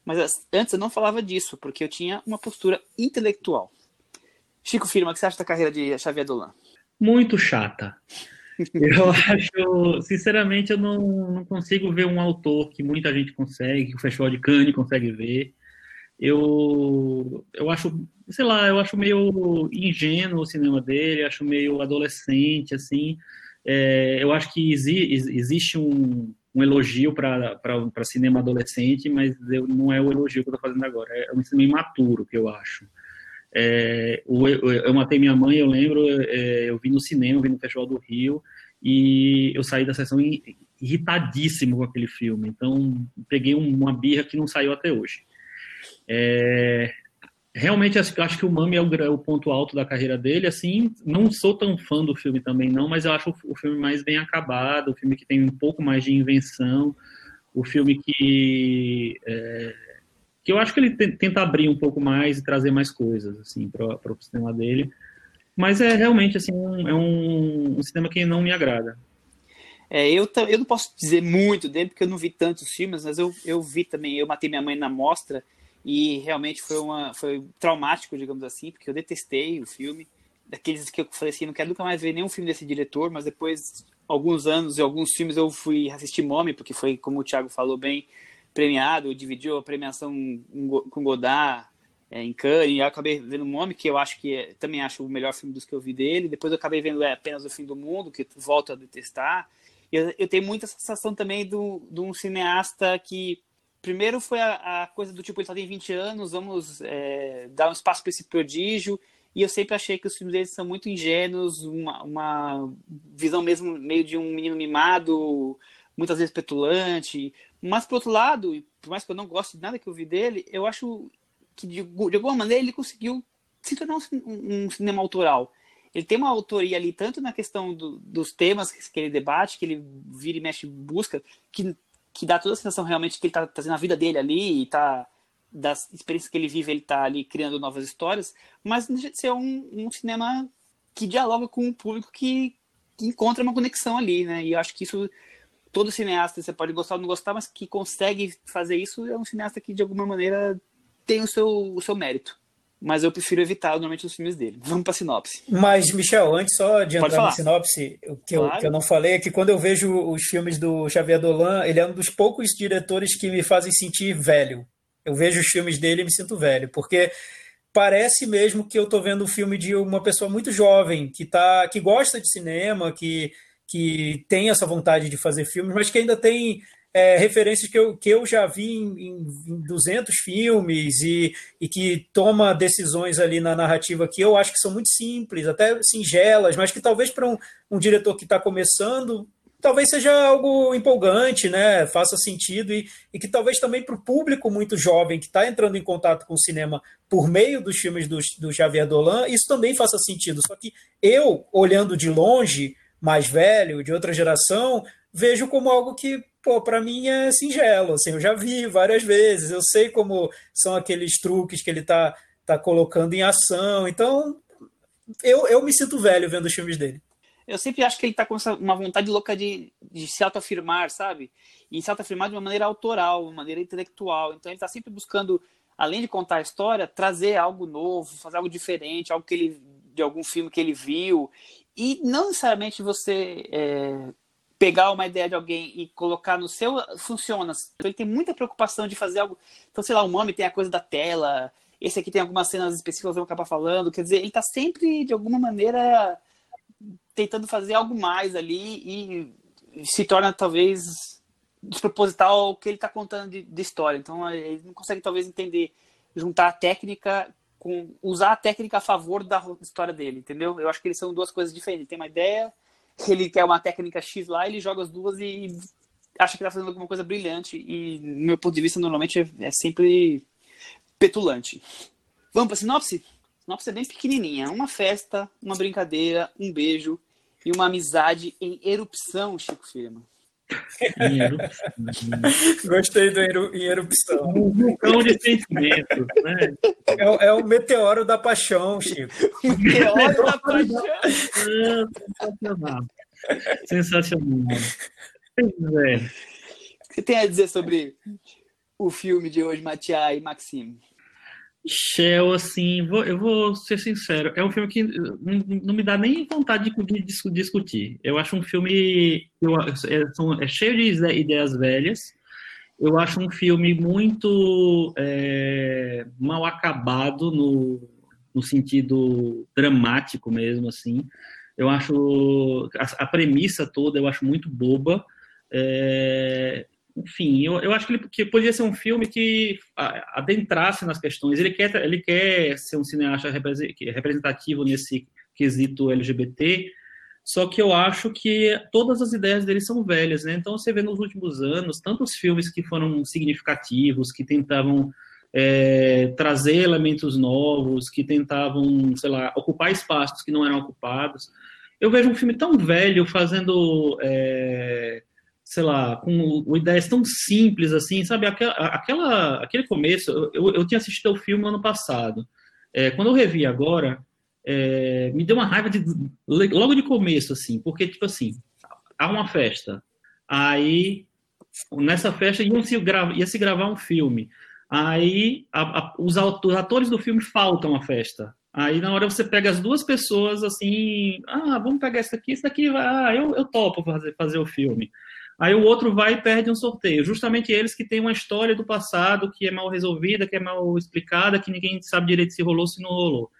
mas antes eu não falava disso, porque eu tinha uma postura intelectual. Chico Firma, o que você acha da carreira de Xavier Dolan? Muito chata. Eu acho, sinceramente, eu não, não consigo ver um autor que muita gente consegue, que o Festival de Cannes consegue ver eu, eu acho, sei lá, eu acho meio ingênuo o cinema dele, acho meio adolescente, assim. É, eu acho que exi, existe um, um elogio para cinema adolescente, mas eu, não é o elogio que eu estou fazendo agora, é um cinema imaturo, que eu acho. É, eu, Matei Minha Mãe, eu lembro, é, eu vi no cinema, eu vi no Festival do Rio, e eu saí da sessão irritadíssimo com aquele filme, então peguei uma birra que não saiu até hoje. É, realmente acho que o Mami é o, é o, ponto alto da carreira dele. Assim, não sou tão fã do filme também, não, mas eu acho o, o, filme mais bem acabado, o filme que tem um pouco mais de invenção, o filme que. É, que eu acho que ele tenta abrir um pouco mais e trazer mais coisas assim para o cinema dele. Mas é realmente assim, um, é um, um cinema que não me agrada. É, eu, eu não posso dizer muito dele, porque eu não vi tantos filmes, mas eu, eu vi também, eu matei minha mãe na mostra, e realmente foi, uma, foi traumático, digamos assim, porque eu detestei o filme. Daqueles que eu falei assim, não quero nunca mais ver nenhum filme desse diretor, mas depois, alguns anos e alguns filmes, eu fui assistir Mommy, porque foi, como o Thiago falou bem, premiado, dividiu a premiação com Godard é, em Cannes, e eu acabei vendo Mommy, que eu acho que é, também acho o melhor filme dos que eu vi dele. Depois eu acabei vendo é, apenas O Fim do Mundo, que volto a detestar. Eu, eu tenho muita sensação também do, de um cineasta que primeiro foi a, a, coisa do tipo, ele só tem 20 anos, vamos é, dar um espaço para esse prodígio. E eu sempre achei que os filmes deles são muito ingênuos, uma, uma visão mesmo meio de um menino mimado, muitas vezes petulante. Mas, por outro lado, por mais que eu não goste de nada que eu vi dele, eu acho que, de, de alguma maneira, ele conseguiu se tornar um, um, cinema autoral. Ele tem uma autoria ali, tanto na questão do, dos temas que ele debate, que ele vira e mexe busca, que que dá toda a sensação realmente que ele está trazendo a vida dele ali e tá das experiências que ele vive, ele está ali criando novas histórias, mas de ser um, um cinema que dialoga com um público que, que, encontra uma conexão ali, né? E eu acho que isso todo cineasta, você pode gostar ou não gostar, mas que consegue fazer isso é um cineasta que de alguma maneira tem o seu, o seu mérito mas eu prefiro evitar normalmente os filmes dele. Vamos para sinopse. Mas, Michel, antes só de entrar na sinopse, o que, claro. eu, que eu não falei é que quando eu vejo os filmes do Xavier Dolan, ele é um dos poucos diretores que me fazem sentir velho. Eu vejo os filmes dele e me sinto velho, porque parece mesmo que eu estou vendo um filme de uma pessoa muito jovem, que, tá, que gosta de cinema, que, que tem essa vontade de fazer filmes, mas que ainda tem é, referências que eu, que eu já vi em, em 200 filmes e, e que toma decisões ali na narrativa que eu acho que são muito simples, até singelas, mas que talvez para um, um diretor que está começando talvez seja algo empolgante, né? Faça sentido e, e que talvez também para o público muito jovem que está entrando em contato com o cinema por meio dos filmes do, do Xavier Dolan, isso também faça sentido. Só que eu, olhando de longe, mais velho, de outra geração, vejo como algo que pô, para mim é singelo, assim, eu já vi várias vezes, eu sei como são aqueles truques que ele tá, tá colocando em ação, então eu, eu me sinto velho vendo os filmes dele. Eu sempre acho que ele tá com essa, uma vontade louca de, de se autoafirmar, sabe? E se autoafirmar de uma maneira autoral, uma maneira intelectual. Então ele tá sempre buscando, além de contar a história, trazer algo novo, fazer algo diferente, algo que ele de algum filme que ele viu. E não necessariamente você é, pegar uma ideia de alguém e colocar no seu funciona. Então ele tem muita preocupação de fazer algo. Então, sei lá, o nome tem a coisa da tela, esse aqui tem algumas cenas específicas que eu vou acabar falando. Quer dizer, ele está sempre, de alguma maneira, tentando fazer algo mais ali e se torna talvez desproposital ao que ele está contando de, de, história. Então ele não consegue talvez entender, juntar a técnica com usar a técnica a favor da história dele, entendeu? Eu acho que eles são duas coisas diferentes. Ele tem uma ideia ele quer uma técnica X lá, ele joga as duas e acha que está fazendo alguma coisa brilhante. E, no meu ponto de vista, normalmente é, é sempre petulante. Vamos para sinopse? Sinopse é bem pequenininha. Uma festa, uma brincadeira, um beijo e uma amizade em erupção, Chico Firma. Em erupção. Gostei do eru, em erupção. Um vulcão de sentimentos, né? É, é, o meteoro da paixão, Chico. O meteoro da paixão. sensacional. Sensacional. É. O que você tem a dizer sobre o filme de hoje, Matiá e Maxime? Shell, assim, vou, eu vou ser sincero, é um filme que não, me dá nem vontade de, de, discutir. Eu acho um filme eu, é, é, cheio de ideias velhas. Eu acho um filme muito é, mal acabado no, no sentido dramático mesmo, assim. Eu acho a, a premissa toda eu acho muito boba. É, enfim, eu, eu acho que, ele, que poderia ser um filme que adentrasse nas questões. Ele quer, ele quer ser um cineasta representativo nesse quesito LGBT, só que eu acho que todas as ideias dele são velhas, né? Então você vê nos últimos anos tantos filmes que foram significativos, que tentavam é, trazer elementos novos, que tentavam, sei lá, ocupar espaços que não eram ocupados. Eu vejo um filme tão velho fazendo é, sei lá, com ideias tão simples assim, sabe? Aquela, aquela aquele começo, eu, eu tinha assistido ao filme ano passado. É, quando eu revi agora, é, me deu uma raiva de, logo de começo, assim, porque, tipo assim, há uma festa, aí nessa festa ia se, grava, ia se gravar um filme, aí a, a, os, os atores do filme faltam à festa, Aí na hora você pega as duas pessoas assim, ah, vamos pegar esse aqui, esse daqui, ah, eu, eu topo fazer, fazer o filme. Aí o outro vai e perde um sorteio. Justamente eles que têm uma história do passado que é mal resolvida, que é mal explicada, que ninguém sabe direito se rolou, se não rolou.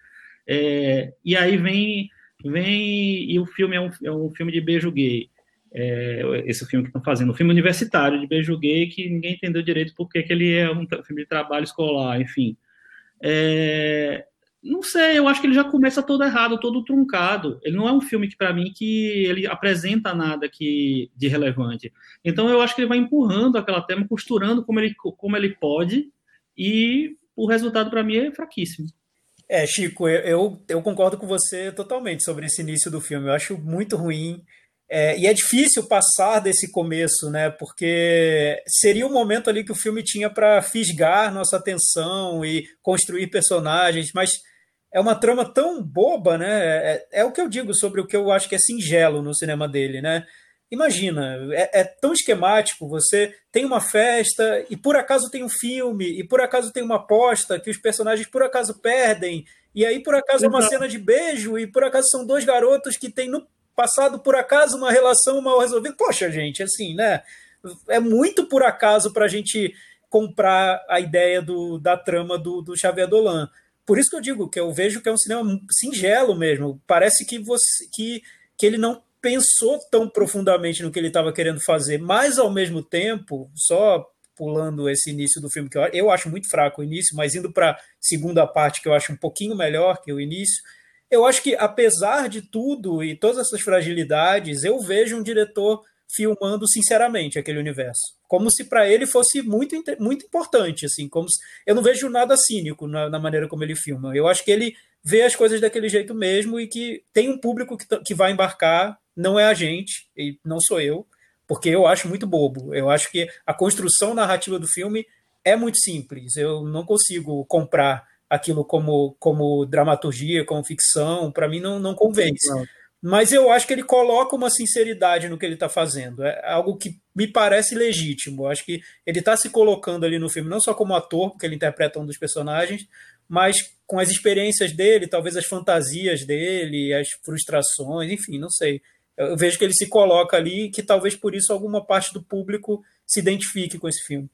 É, e aí vem, vem e o filme é um, é um filme de beijo gay. É, esse filme que estão fazendo, um filme universitário de beijo gay que ninguém entendeu direito porque que ele é um filme de trabalho escolar, enfim. É, não sei, eu acho que ele já começa todo errado, todo truncado. Ele não é um filme que para mim que ele apresenta nada que de relevante. Então eu acho que ele vai empurrando aquela tema, costurando como ele como ele pode e o resultado para mim é fraquíssimo. É, Chico, eu, eu concordo com você totalmente sobre esse início do filme. Eu acho muito ruim. É, e é difícil passar desse começo, né? Porque seria o momento ali que o filme tinha para fisgar nossa atenção e construir personagens, mas é uma trama tão boba, né? É, é, o que eu digo sobre o que eu acho que é singelo no cinema dele, né? Imagina, é, é, tão esquemático. Você tem uma festa e por acaso tem um filme e por acaso tem uma aposta que os personagens por acaso perdem e aí por acaso é uma cena de beijo e por acaso são dois garotos que têm no passado por acaso uma relação mal resolvida. Poxa, gente, assim, né? É muito por acaso para a gente comprar a ideia do, da trama do, do Xavier Dolan. Por isso que eu digo que eu vejo que é um cinema singelo mesmo. Parece que você que, que ele não pensou tão profundamente no que ele estava querendo fazer, mas ao mesmo tempo, só pulando esse início do filme que eu, eu acho muito fraco o início, mas indo para a segunda parte que eu acho um pouquinho melhor que o início, eu acho que apesar de tudo e todas essas fragilidades, eu vejo um diretor filmando sinceramente aquele universo, como se para ele fosse muito muito importante, assim, como se, eu não vejo nada cínico na, na, maneira como ele filma. Eu acho que ele vê as coisas daquele jeito mesmo e que tem um público que, que vai embarcar, não é a gente e não sou eu, porque eu acho muito bobo. Eu acho que a construção narrativa do filme é muito simples. Eu não consigo comprar aquilo como, como dramaturgia, como ficção. Para mim não, não convence. Não mas eu acho que ele coloca uma sinceridade no que ele está fazendo. É algo que me parece legítimo. Eu acho que ele está se colocando ali no filme, não só como ator, porque ele interpreta um dos personagens, mas com as experiências dele, talvez as fantasias dele, as frustrações, enfim, não sei. Eu vejo que ele se coloca ali e que talvez por isso alguma parte do público se identifique com esse filme.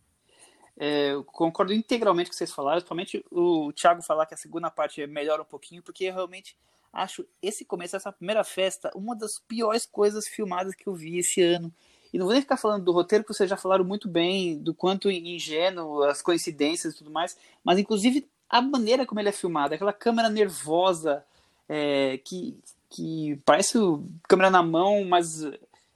É, eu concordo integralmente com o que vocês falaram, principalmente o Thiago falar que a segunda parte melhora um pouquinho, porque realmente acho esse começo, essa primeira festa, uma das piores coisas filmadas que eu vi esse ano. E não vou nem ficar falando do roteiro, porque vocês já falaram muito bem do quanto ingênuo, as coincidências e tudo mais, mas inclusive a maneira como ele é filmado, aquela câmera nervosa, é, que, que parece câmera na mão, mas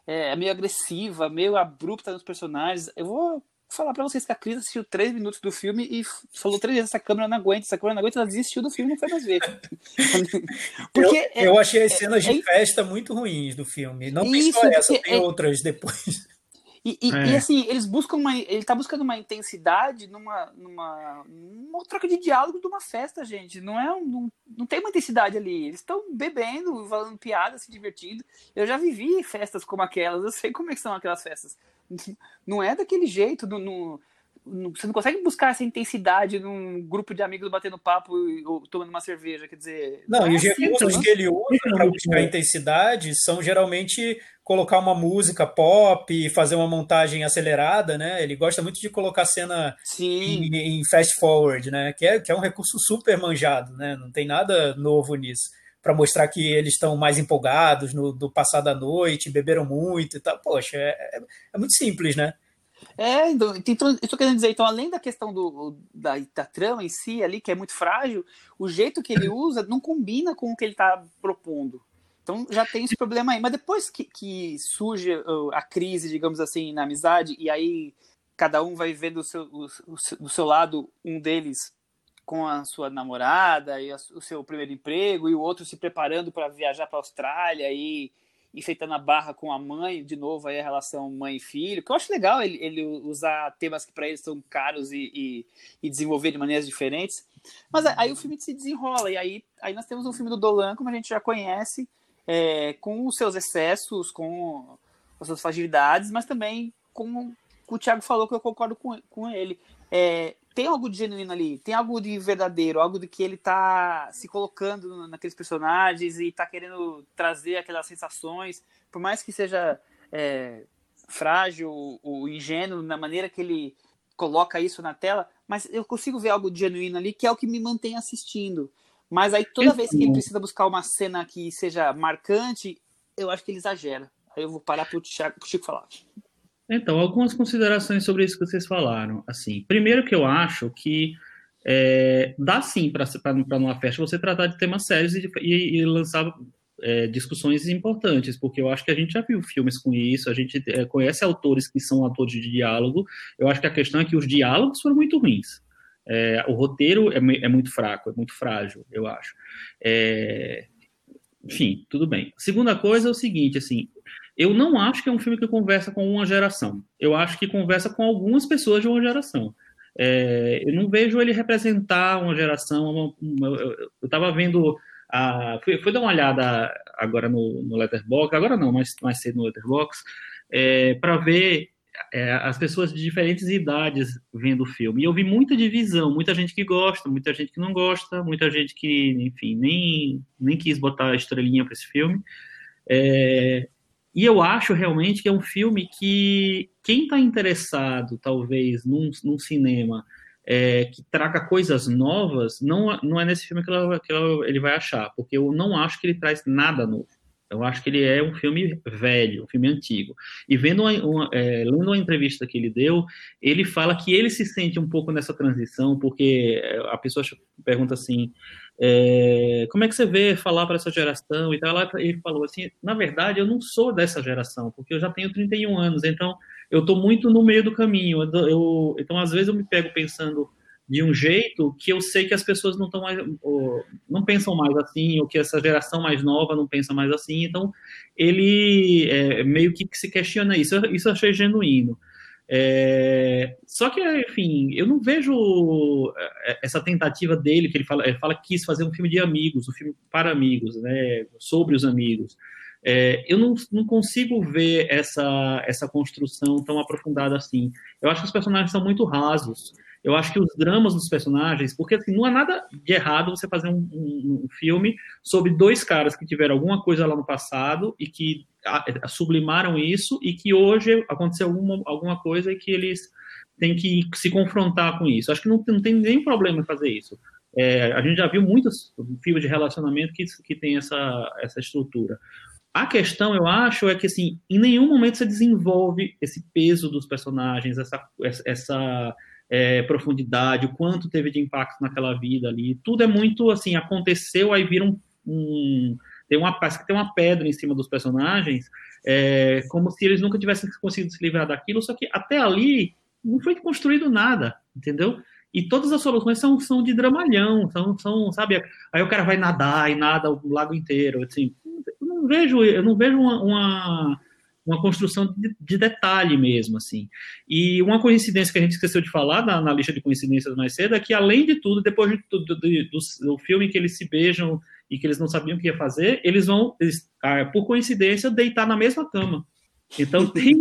é, meio agressiva, meio abrupta nos personagens. Eu vou falar para vocês que a Cris assistiu três minutos do filme e falou três vezes: essa câmera não aguenta, essa câmera não aguenta, ela desistiu do filme e não foi mais ver. Porque eu, é, eu achei as cenas é, de é, festa muito ruins do filme. Não isso, só essa, tem outras depois. E, e, é. e, assim, eles buscam uma. Ele tá buscando uma intensidade numa, numa, numa troca de diálogo de uma festa, gente. Não é não, não tem uma intensidade ali. Eles estão bebendo, falando piada, se divertindo. Eu já vivi festas como aquelas, eu sei como é que são aquelas festas. Não é daquele jeito, não, não, você não consegue buscar essa intensidade num grupo de amigos batendo papo ou tomando uma cerveja, quer dizer. Não, e os assim, recursos que ele usa para buscar intensidade são geralmente colocar uma música pop e fazer uma montagem acelerada, né? Ele gosta muito de colocar cena em, em, fast forward, né? Que é, que é um recurso super manjado, né? Não tem nada novo nisso. Para mostrar que eles estão mais empolgados no, do passado da noite, beberam muito e tal. Poxa, é, é, é muito simples, né? É, então, então estou querendo dizer, então, além da questão do, da, da trama em si ali, que é muito frágil, o jeito que ele usa não combina com o que ele está propondo. Então já tem esse problema aí. Mas depois que, que surge a crise, digamos assim, na amizade, e aí cada um vai ver do seu, o, do seu lado um deles com a sua namorada e a, o seu primeiro emprego, e o outro se preparando para viajar para a Austrália e enfeitando a barra com a mãe, de novo aí a relação mãe e filho, que eu acho legal ele, ele usar temas que para eles são caros e, e, e, desenvolver de maneiras diferentes. Mas aí o filme se desenrola, e aí, aí nós temos um filme do Dolan, como a gente já conhece, é, com os seus excessos, com as suas fragilidades, mas também com, o Thiago falou que eu concordo com, com ele. É, tem algo de genuíno ali, tem algo de verdadeiro, algo de que ele tá se colocando naqueles personagens e tá querendo trazer aquelas sensações, por mais que seja é, frágil ou ingênuo na maneira que ele coloca isso na tela, mas eu consigo ver algo de genuíno ali que é o que me mantém assistindo. Mas aí toda vez que ele precisa buscar uma cena que seja marcante, eu acho que ele exagera. Aí eu vou parar para o Chico falar. Então, algumas considerações sobre isso que vocês falaram. Assim, primeiro que eu acho que é, dá sim para numa festa você tratar de temas sérios e, e, e lançar é, discussões importantes, porque eu acho que a gente já viu filmes com isso, a gente é, conhece autores que são atores de diálogo. Eu acho que a questão é que os diálogos foram muito ruins. É, o roteiro é, é, muito fraco, é muito frágil, eu acho. É, enfim, tudo bem. Segunda coisa é o seguinte, assim, eu não acho que é um filme que conversa com uma geração. Eu acho que conversa com algumas pessoas de uma geração. É, eu não vejo ele representar uma geração. Uma, uma, eu estava vendo. A, fui, fui, dar uma olhada agora no, no Letterboxd, agora não, mas mais cedo no Letterboxd, é, para ver é, as pessoas de diferentes idades vendo o filme. E eu vi muita divisão, muita gente que gosta, muita gente que não gosta, muita gente que, enfim, nem, nem quis botar a estrelinha para esse filme. É, e eu acho realmente que é um filme que quem está interessado, talvez, num, num cinema é, que traga coisas novas, não, não é nesse filme que, ela, que ela, ele vai achar, porque eu não acho que ele traz nada novo. Eu acho que ele é um filme velho, um filme antigo. E vendo uma, uma, é, lendo uma entrevista que ele deu, ele fala que ele se sente um pouco nessa transição, porque a pessoa pergunta assim: é, como é que você vê falar para essa geração e tal? Ele falou assim: na verdade, eu não sou dessa geração, porque eu já tenho 31 anos, então eu estou muito no meio do caminho. Eu, eu, então, às vezes, eu me pego pensando de um jeito que eu sei que as pessoas não estão mais não pensam mais assim ou que essa geração mais nova não pensa mais assim. Então ele é, meio que se questiona isso. Isso eu achei genuíno. É, só que enfim eu não vejo é, essa tentativa dele que ele fala ele fala que quis fazer um filme de amigos um filme para amigos né sobre os amigos. É, eu não, não consigo ver essa essa construção tão aprofundada assim. Eu acho que os personagens são muito rasos eu acho que os dramas dos personagens, porque assim, não há nada de errado você fazer um, um, um filme sobre dois caras que tiveram alguma coisa lá no passado e que a, sublimaram isso e que hoje aconteceu alguma, alguma coisa e que eles têm que se confrontar com isso. Acho que não, não tem nenhum problema em fazer isso. É, a gente já viu muitos filmes de relacionamento que, que tem essa, essa estrutura. A questão, eu acho, é que assim, em nenhum momento você desenvolve esse peso dos personagens, essa, essa é, profundidade, o quanto teve de impacto naquela vida ali. Tudo é muito assim, aconteceu, aí vira um. um tem uma, tem uma pedra em cima dos personagens, é, como se eles nunca tivessem conseguido se livrar daquilo, só que até ali não foi construído nada, entendeu? E todas as soluções são, são de dramalhão, são, são, sabe? Aí o cara vai nadar e nada o lago inteiro, assim. Eu não vejo, eu não vejo uma, uma uma construção de, de, detalhe mesmo, assim. E uma coincidência que a gente esqueceu de falar na, na lista de coincidências mais cedo é que, além de tudo, depois de, do, do, do, do, filme em que eles se beijam e que eles não sabiam o que ia fazer, eles vão, eles, ah, por coincidência, deitar na mesma cama. Então tem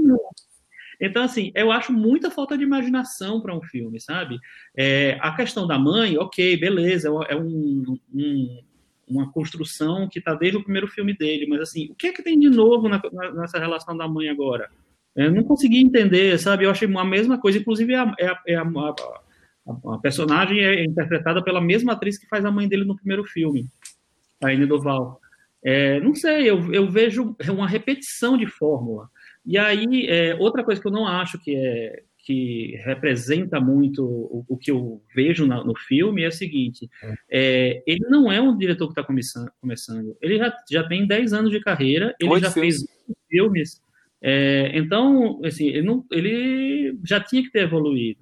então, assim, eu acho muita falta de imaginação para um filme, sabe? É, a questão da mãe, ok, beleza, é um, um, uma construção que está desde o primeiro filme dele, mas, assim, o que é que tem de novo na, na, nessa relação da mãe agora? Eu não consegui entender, sabe? Eu achei a mesma coisa, inclusive é a, é a, a, a personagem é interpretada pela mesma atriz que faz a mãe dele no primeiro filme, a Ine Doval. É, não sei, eu, eu vejo uma repetição de fórmula. E aí, é, outra coisa que eu não acho que é que representa muito o, o que eu vejo na, no filme é o seguinte: é, ele não é um diretor que está começando. Ele já, já tem 10 anos de carreira, ele Oito já filmes. fez filmes. É, então, assim, ele, não, ele já tinha que ter evoluído.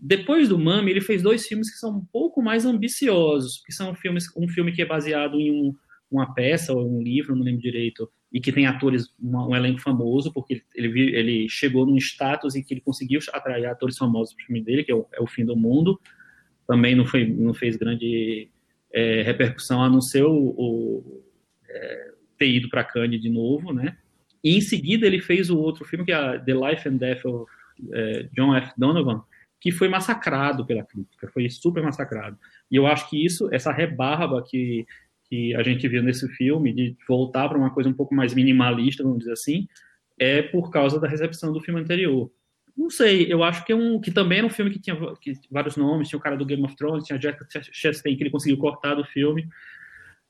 Depois do Mami, ele fez dois filmes que são um pouco mais ambiciosos, que são filmes, um filme que é baseado em um, uma peça ou um livro, não lembro direito, e que tem atores, um, elenco famoso, porque ele, ele chegou num status em que ele conseguiu atrair atores famosos para o filme dele, que é o, é o, Fim do Mundo. Também não, foi, não fez grande é, repercussão, a não ser o, o é, ter ido para Cannes de novo, né? E em seguida ele fez o outro filme, que é The Life and Death of é, John F. Donovan, que foi massacrado pela crítica, foi super massacrado. E eu acho que isso, essa rebarba que que a gente viu nesse filme, de voltar para uma coisa um pouco mais minimalista, vamos dizer assim, é por causa da recepção do filme anterior. Não sei, eu acho que é um que também era um filme que tinha que, vários nomes, tinha o cara do Game of Thrones, tinha Jack Chastain que ele conseguiu cortar do filme.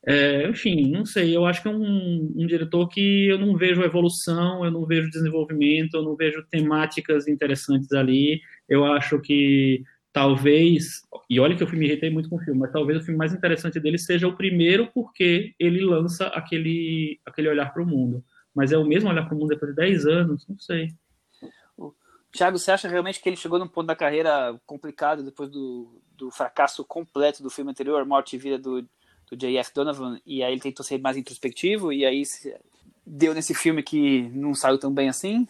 É, enfim, não sei, eu acho que é um, um, diretor que eu não vejo evolução, eu não vejo desenvolvimento, eu não vejo temáticas interessantes ali. Eu acho que talvez, e olha que eu me irritei muito com o filme, mas talvez o filme mais interessante dele seja o primeiro porque ele lança aquele, aquele olhar para o mundo. Mas é o mesmo olhar para o mundo depois de 10 anos, não sei. Thiago, você acha realmente que ele chegou num ponto da carreira complicado depois do, do fracasso completo do filme anterior, Morte e Vida do, do J.F. Donovan, e aí ele tentou ser mais introspectivo, e aí deu nesse filme que não saiu tão bem assim?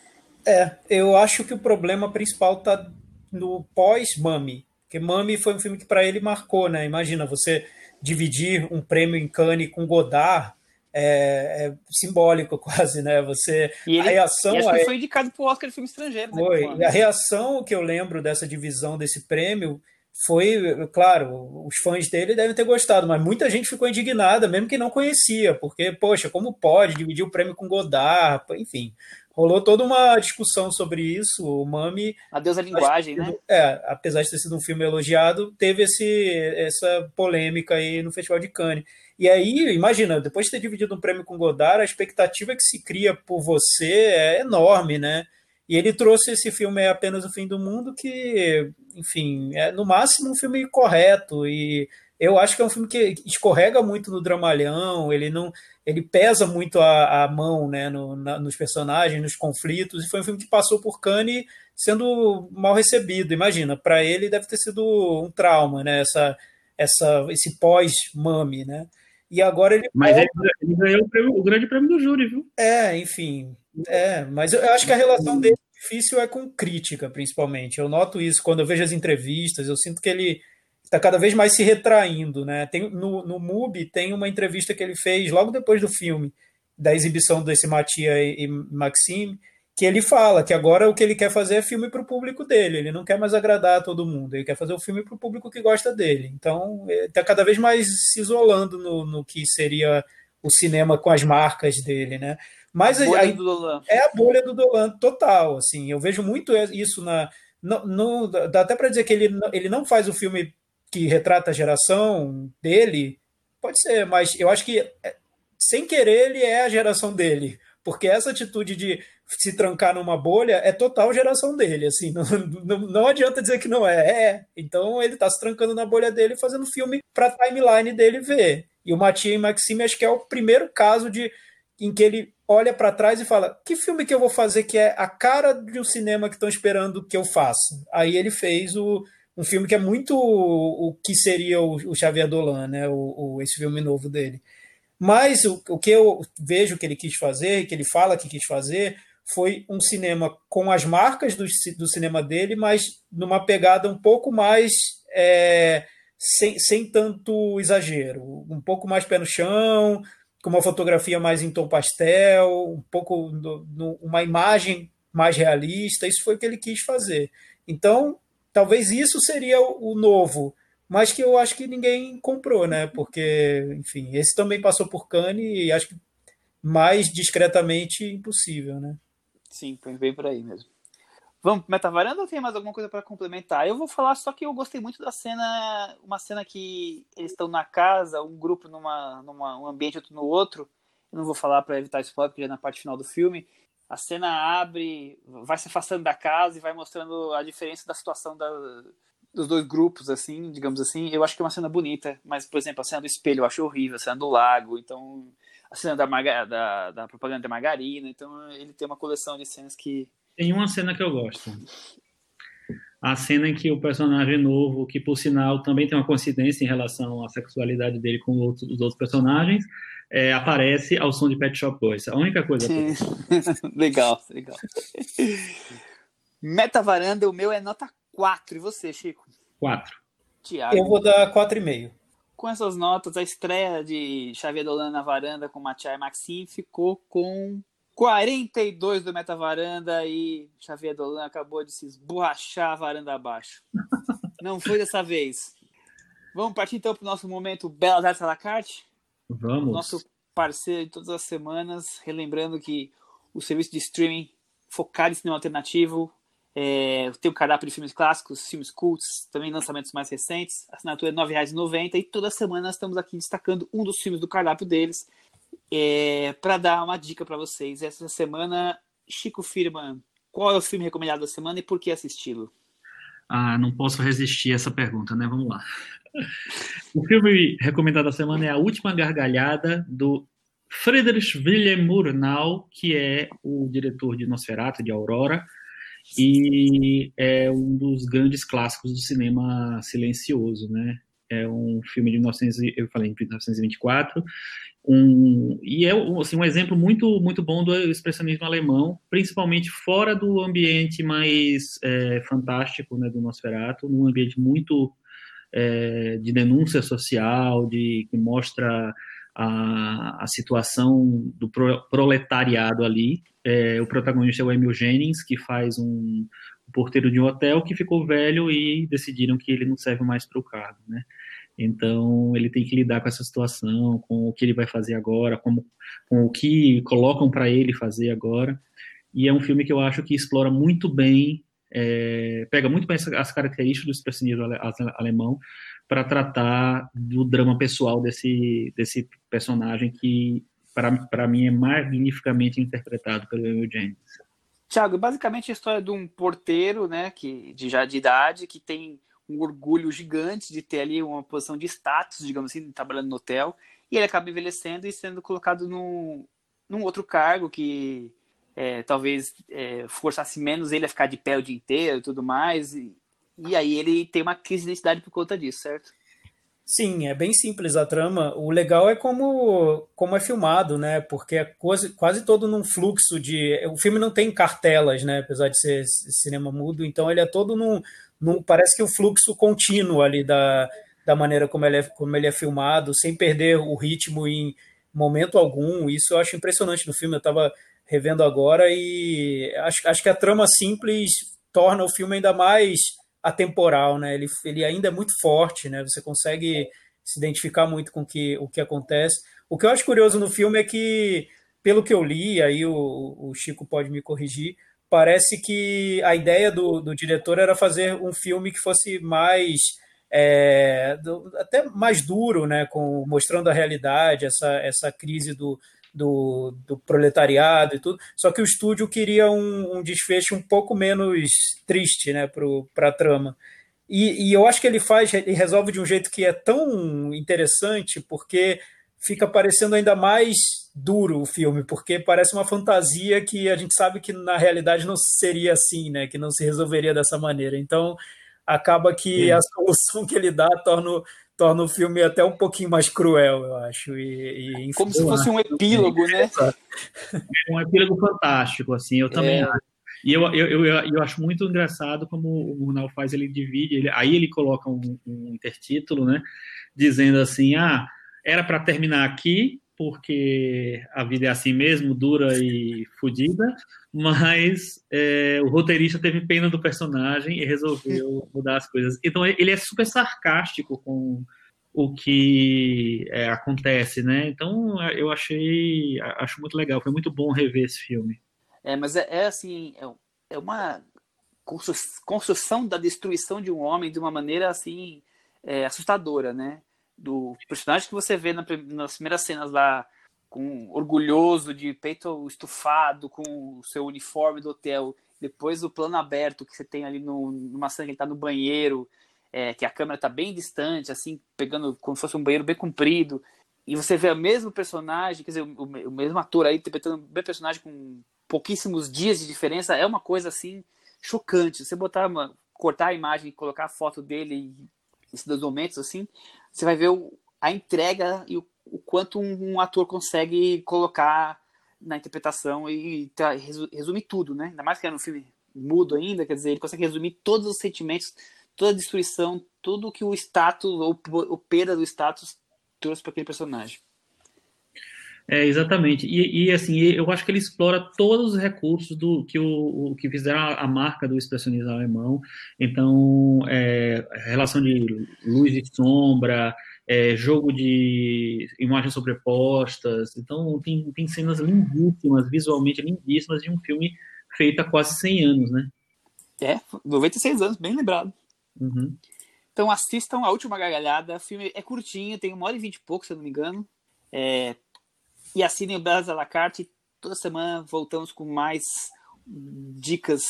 É, eu acho que o problema principal está no pós-Mami. Porque Mami foi um filme que para ele marcou, né? Imagina você dividir um prêmio em Cannes com Godard, é, é, simbólico quase, né? Você ele, a reação acho que foi indicado para o Oscar de filme estrangeiro. Né, foi. E a reação que eu lembro dessa divisão desse prêmio foi, claro, os fãs dele devem ter gostado, mas muita gente ficou indignada, mesmo que não conhecia, porque poxa, como pode dividir o prêmio com Godard, enfim rolou toda uma discussão sobre isso. O Mami. Adeus à linguagem, né? É, apesar de ter sido um filme elogiado, teve esse, essa polêmica aí no Festival de Cannes. E aí, imagina, depois de ter dividido um prêmio com Godard, a expectativa que se cria por você é enorme, né? E ele trouxe esse filme é apenas o fim do mundo, que, enfim, é no máximo um filme correto e eu acho que é um filme que escorrega muito no dramalhão, ele não ele pesa muito a, a mão né, no, na, nos personagens, nos conflitos, e foi um filme que passou por Cannes sendo mal recebido. Imagina, para ele deve ter sido um trauma, né, essa, essa, esse pós-mame, né? E agora ele. Mas ele, ele ganhou o, prêmio, o, grande prêmio do júri, viu? É, enfim. É, mas eu acho que a relação dele difícil é com crítica, principalmente. Eu noto isso quando eu vejo as entrevistas, eu sinto que ele está cada vez mais se retraindo. Né? Tem, no, no MUBI tem uma entrevista que ele fez logo depois do filme, da exibição desse Matia e, e Maxime, que ele fala que agora o que ele quer fazer é filme para o público dele, ele não quer mais agradar a todo mundo, ele quer fazer o filme para o público que gosta dele. Então, está cada vez mais se isolando no, no que seria o cinema com as marcas dele, né? Mas a aí, é a bolha do Dolan total, assim. Eu vejo muito isso na no, no dá até para dizer que ele, ele não faz o filme que retrata a geração dele, pode ser, mas eu acho que é, sem querer ele é a geração dele, porque essa atitude de se trancar numa bolha é total geração dele, assim, não, não, não adianta dizer que não é, é. Então ele está se trancando na bolha dele fazendo filme para a timeline dele ver. E o Matia e Maxime acho que é o primeiro caso de em que ele olha para trás e fala: que filme que eu vou fazer que é a cara de um cinema que estão esperando que eu faça? Aí ele fez o um filme que é muito o, que seria o, o Xavier Dolan, né? O, o, esse filme novo dele. Mas o, o que eu vejo que ele quis fazer, que ele fala que quis fazer, foi um cinema com as marcas do, do cinema dele, mas numa pegada um pouco mais é, sem, sem tanto exagero, um pouco mais pé no chão, com uma fotografia mais em tom pastel, um pouco no, no, uma imagem mais realista. Isso foi o que ele quis fazer. Então, talvez isso seria o, novo, mas que eu acho que ninguém comprou, né? Porque, enfim, esse também passou por Cannes e acho que mais discretamente impossível, né? Sim, bem por aí mesmo. Vamos pro Metavaranda ou tem mais alguma coisa para complementar? Eu vou falar só que eu gostei muito da cena, uma cena que eles estão na casa, um grupo numa, numa um ambiente outro no outro. Eu não vou falar para evitar spoiler, porque já é na parte final do filme. A cena abre, vai se afastando da casa e vai mostrando a diferença da situação da, dos dois grupos, assim, digamos assim. Eu acho que é uma cena bonita, mas, por exemplo, a cena do espelho eu acho horrível, a cena do lago, então a cena da, da, da propaganda da margarina. Então ele tem uma coleção de cenas que. Tem uma cena que eu gosto. A cena em que o personagem novo, que por sinal também tem uma coincidência em relação à sexualidade dele com outros, os outros personagens, é, aparece ao som de Pet Shop Boys. A única coisa. legal, legal. Meta varanda, o meu é nota 4. E você, Chico? 4. Tiago. Eu vou dar 4,5 com essas notas, a estreia de Xavier Dolan na varanda com Matiai Maxim ficou com 42 do Meta Varanda e Xavier Dolan acabou de se esborrachar a varanda abaixo. Não foi dessa vez. Vamos partir então para o nosso momento Belas Artes à la carte? Vamos. Nosso parceiro de todas as semanas, relembrando que o serviço de streaming focado em cinema alternativo é, tem o cardápio de filmes clássicos, filmes cults, também lançamentos mais recentes. A assinatura é R$ 9,90 e toda semana nós estamos aqui destacando um dos filmes do cardápio deles é, para dar uma dica para vocês. Essa semana, Chico Firman, qual é o filme recomendado da semana e por que assisti-lo? Ah, não posso resistir a essa pergunta, né? Vamos lá. O filme recomendado da semana é A Última Gargalhada, do Friedrich Wilhelm Murnau, que é o diretor de Nosferatu, de Aurora, e é um dos grandes clássicos do cinema silencioso, né? É um filme de 1900, eu falei de 1924, um, e é assim, um exemplo muito muito bom do expressionismo alemão, principalmente fora do ambiente mais é, fantástico, né, do Nosferatu, num ambiente muito é, de denúncia social, de que mostra a, a situação do proletariado ali, é, o protagonista é o Emil Jennings, que faz um, porteiro de um hotel que ficou velho e decidiram que ele não serve mais para o cargo, né? Então ele tem que lidar com essa situação, com o que ele vai fazer agora, como, com o que colocam para ele fazer agora. E é um filme que eu acho que explora muito bem, é, pega muito bem as características do expressionismo alemão para tratar do drama pessoal desse, desse personagem que para mim é magnificamente interpretado pelo Emil James. Tiago, basicamente a história de um porteiro, né, que de já de idade, que tem um orgulho gigante de ter ali uma posição de status, digamos assim, trabalhando no hotel, e ele acaba envelhecendo e sendo colocado num, num outro cargo que é, talvez é, forçasse menos ele a ficar de pé o dia inteiro e tudo mais, e, e aí ele tem uma crise de identidade por conta disso, certo? Sim, é bem simples a trama. O legal é como, como é filmado, né? Porque é quase, quase todo num fluxo de. O filme não tem cartelas, né? Apesar de ser cinema mudo, então ele é todo num. num parece que o fluxo contínuo ali da, da maneira como ele, é, como ele é filmado, sem perder o ritmo em momento algum. Isso eu acho impressionante no filme. Eu estava revendo agora e acho, acho que a trama simples torna o filme ainda mais atemporal, né? Ele, ele ainda é muito forte, né? Você consegue se identificar muito com que, o que acontece. O que eu acho curioso no filme é que, pelo que eu li, aí o, o Chico pode me corrigir, parece que a ideia do, do diretor era fazer um filme que fosse mais é, do, até mais duro, né, com mostrando a realidade, essa, essa crise do, do, do, proletariado e tudo. Só que o estúdio queria um, um desfecho um pouco menos triste né, para a trama. E, e, eu acho que ele faz e resolve de um jeito que é tão interessante, porque fica parecendo ainda mais duro o filme, porque parece uma fantasia que a gente sabe que na realidade não seria assim, né? Que não se resolveria dessa maneira. Então acaba que Sim. a solução que ele dá torna torna o filme até um pouquinho mais cruel, eu acho. E, e Como se fosse um epílogo, né? É um epílogo fantástico, assim, eu também é. acho. E eu, eu, eu, eu, acho muito engraçado como o Murnau faz, ele divide, ele, aí ele coloca um, um intertítulo, né, dizendo assim, ah, era para terminar aqui, porque a vida é assim mesmo, dura e fodida, mas é, o roteirista teve pena do personagem e resolveu mudar as coisas. Então ele é super sarcástico com o que é, acontece, né? Então eu achei, acho muito legal, foi muito bom rever esse filme. É, mas é, é assim, é, é uma construção da destruição de um homem de uma maneira assim é, assustadora, né? Do personagem que você vê na, nas primeiras cenas lá, com orgulhoso de peito estufado, com o seu uniforme do hotel, depois o plano aberto que você tem ali no, numa cena que ele tá no banheiro, é, que a câmera tá bem distante, assim, pegando como se fosse um banheiro bem comprido, e você vê o mesmo personagem, quer dizer, o, o mesmo ator aí interpretando o mesmo personagem com pouquíssimos dias de diferença é uma coisa assim chocante. Você botar uma, cortar a imagem e colocar a foto dele esses dois momentos assim, você vai ver o, a entrega e o, o quanto um, um, ator consegue colocar na interpretação e tá, resumir tudo, né? Ainda mais que é um filme mudo ainda, quer dizer, ele consegue resumir todos os sentimentos, toda a destruição, tudo que o status ou o perda do status trouxe para aquele personagem. É, exatamente. E, e, assim, eu acho que ele explora todos os recursos do que o, o que fizeram a, a, marca do expressionismo alemão. Então, é, relação de luz e sombra, é, jogo de imagens sobrepostas. Então, tem, tem cenas lindíssimas, visualmente lindíssimas, de um filme feito há quase 100 anos, né? É, 96 anos, bem lembrado. Uhum. Então assistam A Última Gargalhada. O filme é curtinho, tem uma hora e vinte e pouco, se eu não me engano. É, e assinem o Belas à la carte. Toda semana voltamos com mais dicas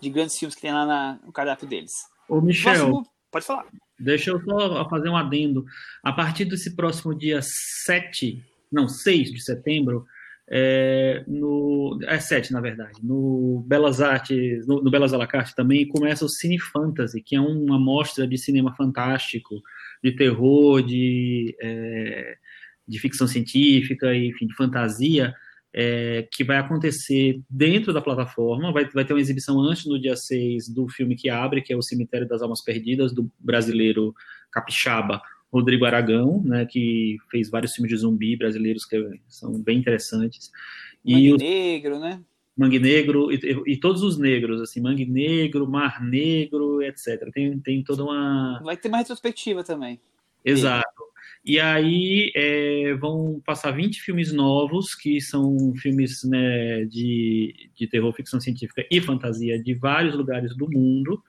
de grandes filmes que tem lá na, no cardápio deles. Ô, Michel, próximo, pode falar. Deixa eu só fazer um adendo. A partir desse próximo dia 7, não, 6 de setembro, é, no, é 7, na verdade, no Belas Artes, no, no Belas à la carte também começa o Cine Fantasy, que é uma mostra de cinema fantástico, de terror, de é, de ficção científica, enfim, de fantasia, é, que vai acontecer dentro da plataforma. Vai, vai ter uma exibição antes, no dia 6, do filme que abre, que é O Cemitério das Almas Perdidas, do brasileiro capixaba Rodrigo Aragão, né, que fez vários filmes de zumbi brasileiros que são bem interessantes. Mangue e Negro, né? Mangue Negro e, e, todos os negros, assim, Mangue Negro, Mar Negro, etc. Tem, tem toda uma. Vai ter uma retrospectiva também. Exato. E aí é, vão passar 20 filmes novos, que são filmes né, de, de terror, ficção científica e fantasia de vários lugares do mundo.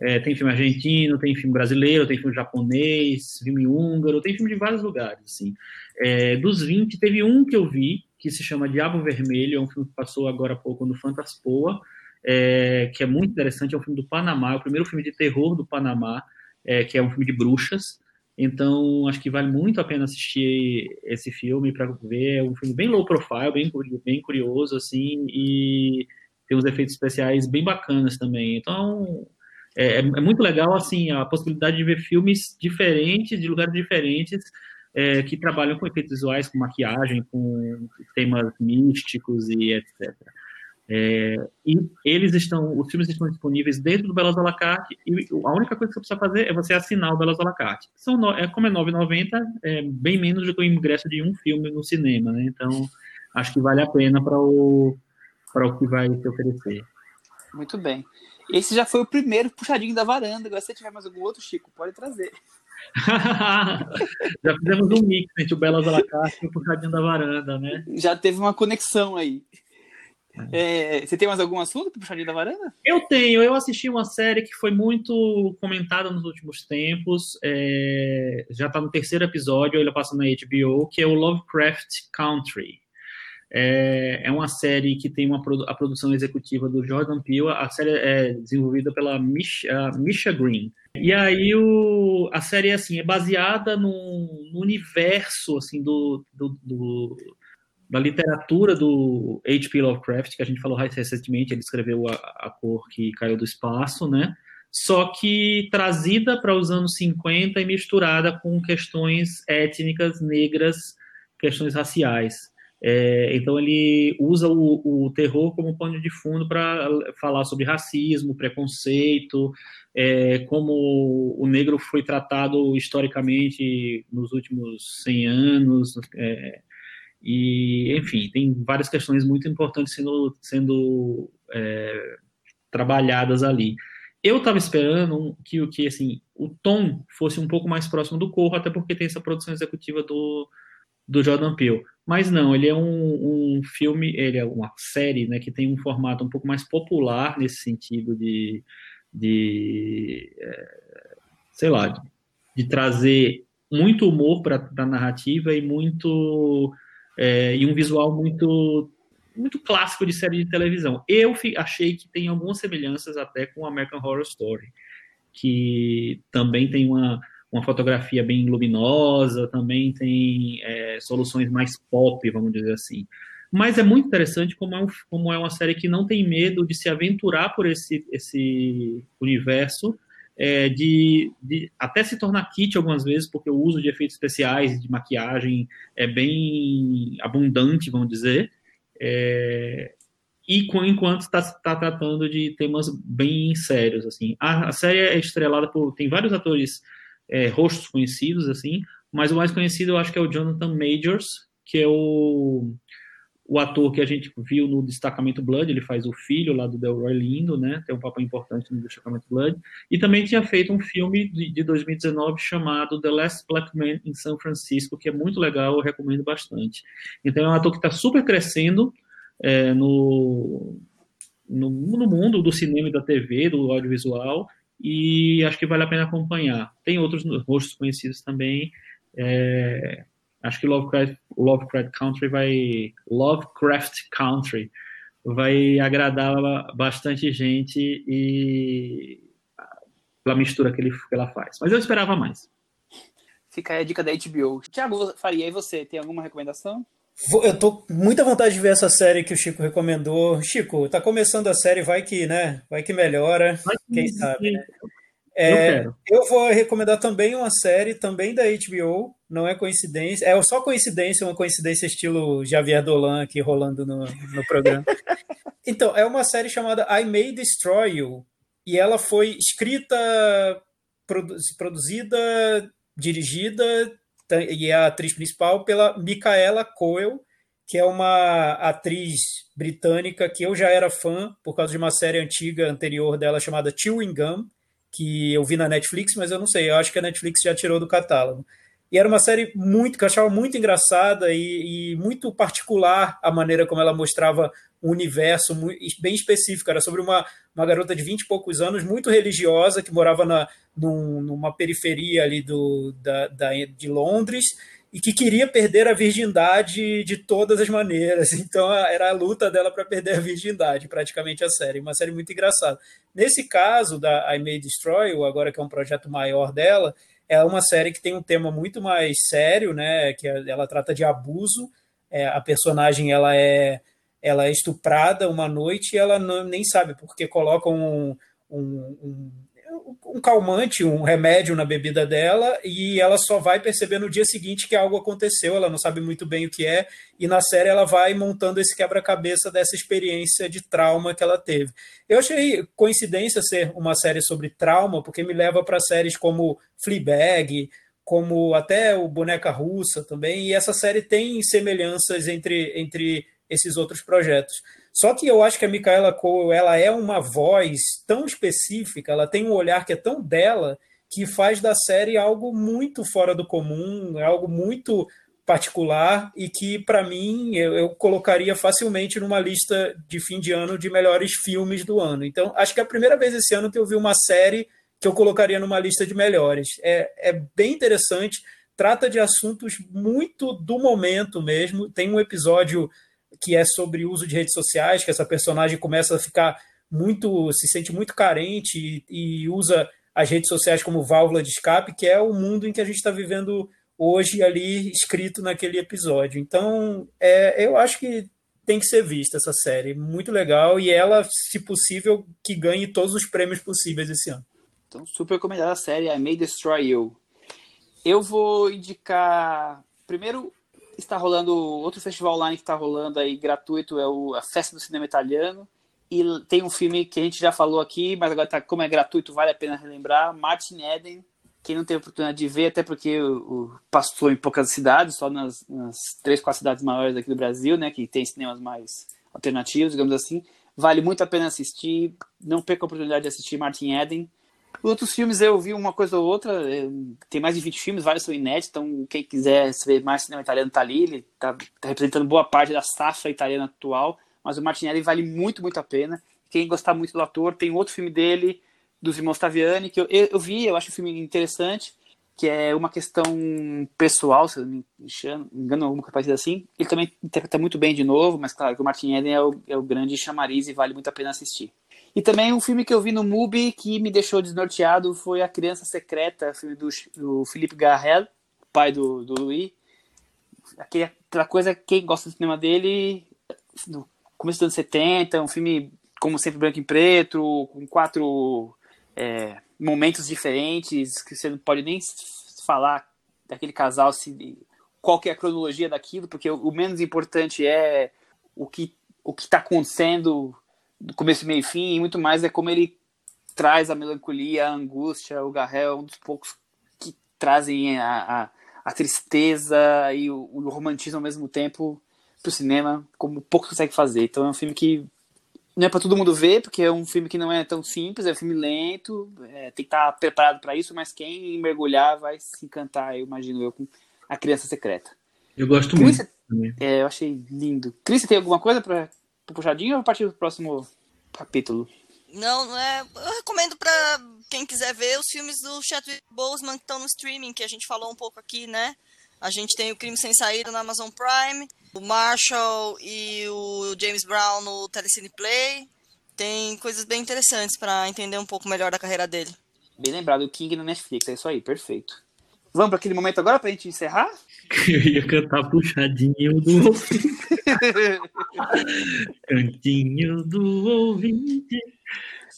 É, tem filme argentino, tem filme brasileiro, tem filme japonês, filme húngaro, tem filme de vários lugares. Assim. É, dos 20, teve um que eu vi, que se chama Diabo Vermelho, é um filme que passou agora há pouco no Fantaspoa, é, que é muito interessante, é um filme do Panamá, é o primeiro filme de terror do Panamá, é, que é um filme de bruxas. Então, acho que vale muito a pena assistir esse filme para ver. É um filme bem low profile, bem, bem curioso, assim, e tem uns efeitos especiais bem bacanas também. Então, é, é, muito legal, assim, a possibilidade de ver filmes diferentes, de lugares diferentes, é, que trabalham com efeitos visuais, com maquiagem, com temas místicos e etc. É, e eles estão, os filmes estão disponíveis dentro do Belas à la carte e a única coisa que você precisa fazer é você assinar o Belas à la carte. São no, é, como é 9,90, é bem menos do que o ingresso de um filme no cinema, né? Então, acho que vale a pena para o, para o que vai se oferecer. Muito bem. Esse já foi o primeiro puxadinho da varanda. Agora, se tiver mais algum outro, Chico, pode trazer. já fizemos um mix entre o Belas à la carte e o puxadinho da varanda, né? Já teve uma conexão aí. É, você tem mais algum assunto para puxar da varanda? Eu tenho. Eu assisti uma série que foi muito comentada nos últimos tempos. É, já está no terceiro episódio, ele passa na HBO, que é o Lovecraft Country. É, é uma série que tem uma, a produção executiva do Jordan Peele. A série é desenvolvida pela Misha, Misha Green. E aí o, a série assim, é baseada no, no universo assim, do, do, do da literatura do H.P. Lovecraft, que a gente falou recentemente, ele escreveu a, a, Cor que Caiu do Espaço, né? Só que trazida para os anos 50 e misturada com questões étnicas, negras, questões raciais. É, então ele usa o, o, terror como pano de fundo para falar sobre racismo, preconceito, é, como o negro foi tratado historicamente nos últimos 100 anos, é, e enfim, tem várias questões muito importantes sendo, sendo é, trabalhadas ali. Eu estava esperando que, que assim, o tom fosse um pouco mais próximo do Corro, até porque tem essa produção executiva do, do Jordan Peele. Mas não, ele é um, um filme, ele é uma série né, que tem um formato um pouco mais popular nesse sentido de, de é, sei lá, de, de, trazer muito humor para a narrativa e muito é, e um visual muito muito clássico de série de televisão. Eu achei que tem algumas semelhanças até com American Horror Story, que também tem uma uma fotografia bem luminosa, também tem é, soluções mais pop, vamos dizer assim. Mas é muito interessante como é, um, como é uma série que não tem medo de se aventurar por esse, esse universo, é, de, de, até se tornar kit algumas vezes, porque o uso de efeitos especiais, de maquiagem é bem abundante, vamos dizer, é, e enquanto está tá tratando de temas bem sérios. assim. A, a série é estrelada por... tem vários atores é, rostos conhecidos, assim, mas o mais conhecido eu acho que é o Jonathan Majors, que é o, o ator que a gente viu no Destacamento Blood, ele faz o filho lá do Delroy Lindo, né, tem um papel importante no Destacamento Blood, e também tinha feito um filme de, de 2019 chamado The Last Black Man in San Francisco, que é muito legal, eu recomendo bastante. Então é um ator que está super crescendo é, no, no, no mundo do cinema e da TV, do audiovisual, e acho que vale a pena acompanhar. Tem outros rostos conhecidos também. É, acho que Lovecraft, Lovecraft Country vai Lovecraft Country vai agradar bastante gente e pela mistura que, ele, que ela faz. Mas eu esperava mais. Fica aí a dica da HBO. Tiago Faria, e você, tem alguma recomendação? Eu tô com muita vontade de ver essa série que o Chico recomendou. Chico, tá começando a série, vai que, né? Vai que melhora. Vai que quem sabe, né? É, eu, eu, vou recomendar também uma série, também da HBO, não é coincidência, é só coincidência, uma coincidência estilo Javier Dolan aqui rolando no, no programa. então, é uma série chamada I May Destroy You, e ela foi escrita, produzida, dirigida, e é a atriz principal pela Micaela Coel, que é uma atriz britânica que eu já era fã por causa de uma série antiga anterior dela chamada Chewing Gum, que eu vi na Netflix, mas eu não sei, eu acho que a Netflix já tirou do catálogo. E era uma série muito que eu achava muito engraçada e, e muito particular a maneira como ela mostrava um universo bem específico. Era sobre uma, uma garota de 20 e poucos anos, muito religiosa, que morava na, num, numa periferia ali do, da, da, de Londres e que queria perder a virgindade de todas as maneiras. Então era a luta dela para perder a virgindade, praticamente a série. Uma série muito engraçada. Nesse caso da I May Destroy, agora que é um projeto maior dela, é uma série que tem um tema muito mais sério, né? Que é, ela trata de abuso. É, a personagem ela é ela é estuprada uma noite e ela não, nem sabe porque colocam um, um, um um calmante, um remédio na bebida dela, e ela só vai perceber no dia seguinte que algo aconteceu, ela não sabe muito bem o que é, e na série ela vai montando esse quebra-cabeça dessa experiência de trauma que ela teve. Eu achei coincidência ser uma série sobre trauma, porque me leva para séries como Fleabag, como até o Boneca Russa também, e essa série tem semelhanças entre, entre esses outros projetos. Só que eu acho que a Micaela Cole ela é uma voz tão específica, ela tem um olhar que é tão dela, que faz da série algo muito fora do comum, algo muito particular e que, para mim, eu, eu, colocaria facilmente numa lista de fim de ano de melhores filmes do ano. Então, acho que é a primeira vez esse ano que eu vi uma série que eu colocaria numa lista de melhores. É, é bem interessante, trata de assuntos muito do momento mesmo. Tem um episódio que é sobre uso de redes sociais, que essa personagem começa a ficar muito, se sente muito carente e, e usa as redes sociais como válvula de escape, que é o mundo em que a gente está vivendo hoje ali escrito naquele episódio. Então, é, eu acho que tem que ser vista essa série, muito legal e ela, se possível, que ganhe todos os prêmios possíveis esse ano. Então, super recomendada a série I May Destroy You. Eu vou indicar primeiro está rolando outro festival online que está rolando aí gratuito é o a Festa do Cinema Italiano e tem um filme que a gente já falou aqui, mas agora tá, como é gratuito vale a pena relembrar, Martin Eden. Quem não teve oportunidade de ver, até porque o, o passou em poucas cidades, só nas, nas três, quatro cidades maiores aqui do Brasil, né, que tem cinemas mais alternativos, digamos assim, vale muito a pena assistir. Não perca a oportunidade de assistir Martin Eden. Outros filmes eu vi uma coisa ou outra, é, tem mais de 20 filmes, vários são inéditos, então quem quiser ver mais cinema italiano tá ali, ele tá, tá representando boa parte da safra italiana atual, mas o Martinelli vale muito, muito a pena. Quem gostar muito do ator, tem outro filme dele, dos irmãos Taviani, que eu, eu, eu vi, eu acho o filme interessante, que é uma questão pessoal, se eu não me engano, alguma coisa assim. Ele também interpreta muito bem de novo, mas claro que o Martin é o, é o grande chamariz e vale muito a pena assistir. E também um filme que eu vi no MUBI que me deixou desnorteado foi A Criança Secreta, filme do, do Philippe Garrel, pai do, do Louis. Aquela coisa, quem gosta do cinema dele, no começo dos anos 70, um filme, como sempre, branco e preto, com quatro é, momentos diferentes, que você não pode nem falar daquele casal, se, qual é a cronologia daquilo, porque o, o menos importante é o que o que está acontecendo do começo, meio e fim, e muito mais é como ele traz a melancolia, a angústia. O Garrel é um dos poucos que trazem a, a, a tristeza e o, o, romantismo ao mesmo tempo pro cinema, como poucos consegue fazer. Então é um filme que não é para todo mundo ver, porque é um filme que não é tão simples, é um filme lento, é, tem que estar tá preparado para isso, mas quem mergulhar vai se encantar, eu imagino eu, com A Criança Secreta. Eu gosto Cris, muito. É, eu achei lindo. Cris, você tem alguma coisa para puxadinho ou a partir do próximo capítulo? Não, não é. Eu recomendo para quem quiser ver os filmes do Chadwick Boseman que estão no streaming, que a gente falou um pouco aqui, né? A gente tem o Crime Sem Saída na Amazon Prime, o Marshall e o James Brown no Telecine Play. Tem coisas bem interessantes para entender um pouco melhor da carreira dele. Bem lembrado, o King no Netflix, é isso aí, perfeito. Vamos para aquele momento agora para a gente encerrar? Eu ia cantar puxadinho do Cantinho do ouvinte.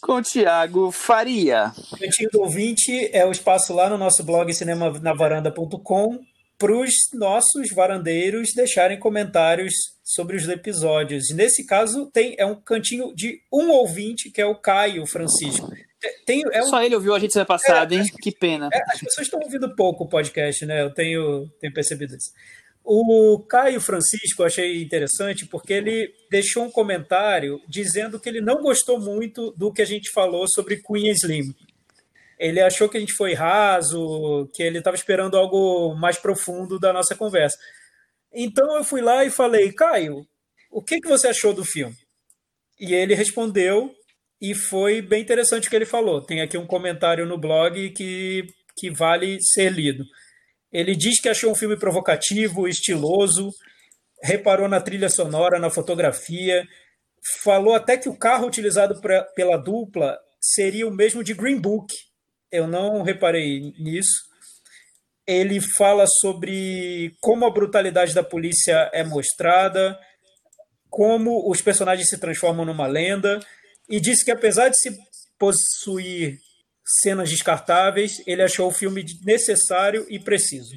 Com o Thiago Faria. Cantinho do ouvinte é o espaço lá no nosso blog cinemanavaranda.com para os nossos varandeiros deixarem comentários sobre os episódios. Nesse caso, tem é um cantinho de um ouvinte, que é o Caio Francisco. Tem, é um... Só ele ouviu a gente semana passada, é, hein? Que, que pena. É, as pessoas estão ouvindo pouco o podcast, né? Eu tenho, tenho percebido isso. O Caio Francisco eu achei interessante porque ele deixou um comentário dizendo que ele não gostou muito do que a gente falou sobre Queen Slim. Ele achou que a gente foi raso, que ele estava esperando algo mais profundo da nossa conversa. Então eu fui lá e falei, Caio, o que, que você achou do filme? E ele respondeu e foi bem interessante o que ele falou. Tem aqui um comentário no blog que, que vale ser lido. Ele diz que achou um filme provocativo, estiloso, reparou na trilha sonora, na fotografia, falou até que o carro utilizado pra, pela dupla seria o mesmo de Green Book. Eu não reparei nisso. Ele fala sobre como a brutalidade da polícia é mostrada, como os personagens se transformam numa lenda e disse que apesar de se possuir cenas descartáveis, ele achou o filme necessário e preciso.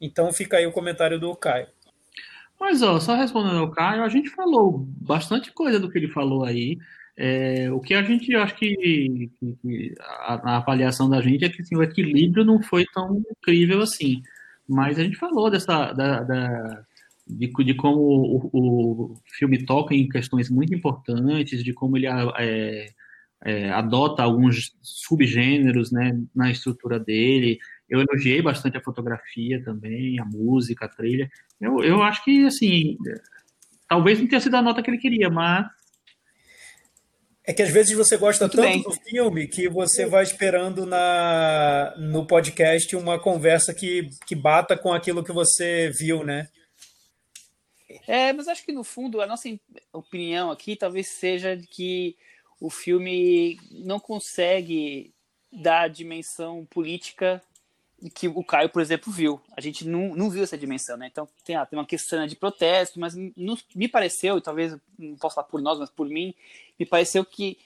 Então fica aí o comentário do Caio. Mas ó, só respondendo ao Caio, a gente falou bastante coisa do que ele falou aí. É, o que a gente acho que, que, a, a, avaliação da gente é que assim, o equilíbrio não foi tão incrível assim. Mas a gente falou dessa da, da de, de como o, o, filme toca em questões muito importantes, de como ele é, é, adota alguns subgêneros né, na estrutura dele. Eu elogiei bastante a fotografia também, a música, a trilha. Eu, eu acho que, assim, talvez não tenha sido a nota que ele queria, mas. É que às vezes você gosta Muito tanto bem. do filme que você vai esperando na, no podcast uma conversa que, que bata com aquilo que você viu, né? É, mas acho que no fundo a nossa opinião aqui talvez seja que o filme não consegue dar a dimensão política que o Caio, por exemplo, viu. A gente não, não viu essa dimensão, né? Então tem, ah, tem uma questão de protesto, mas me pareceu, e talvez não posso falar por nós, mas por mim, me pareceu que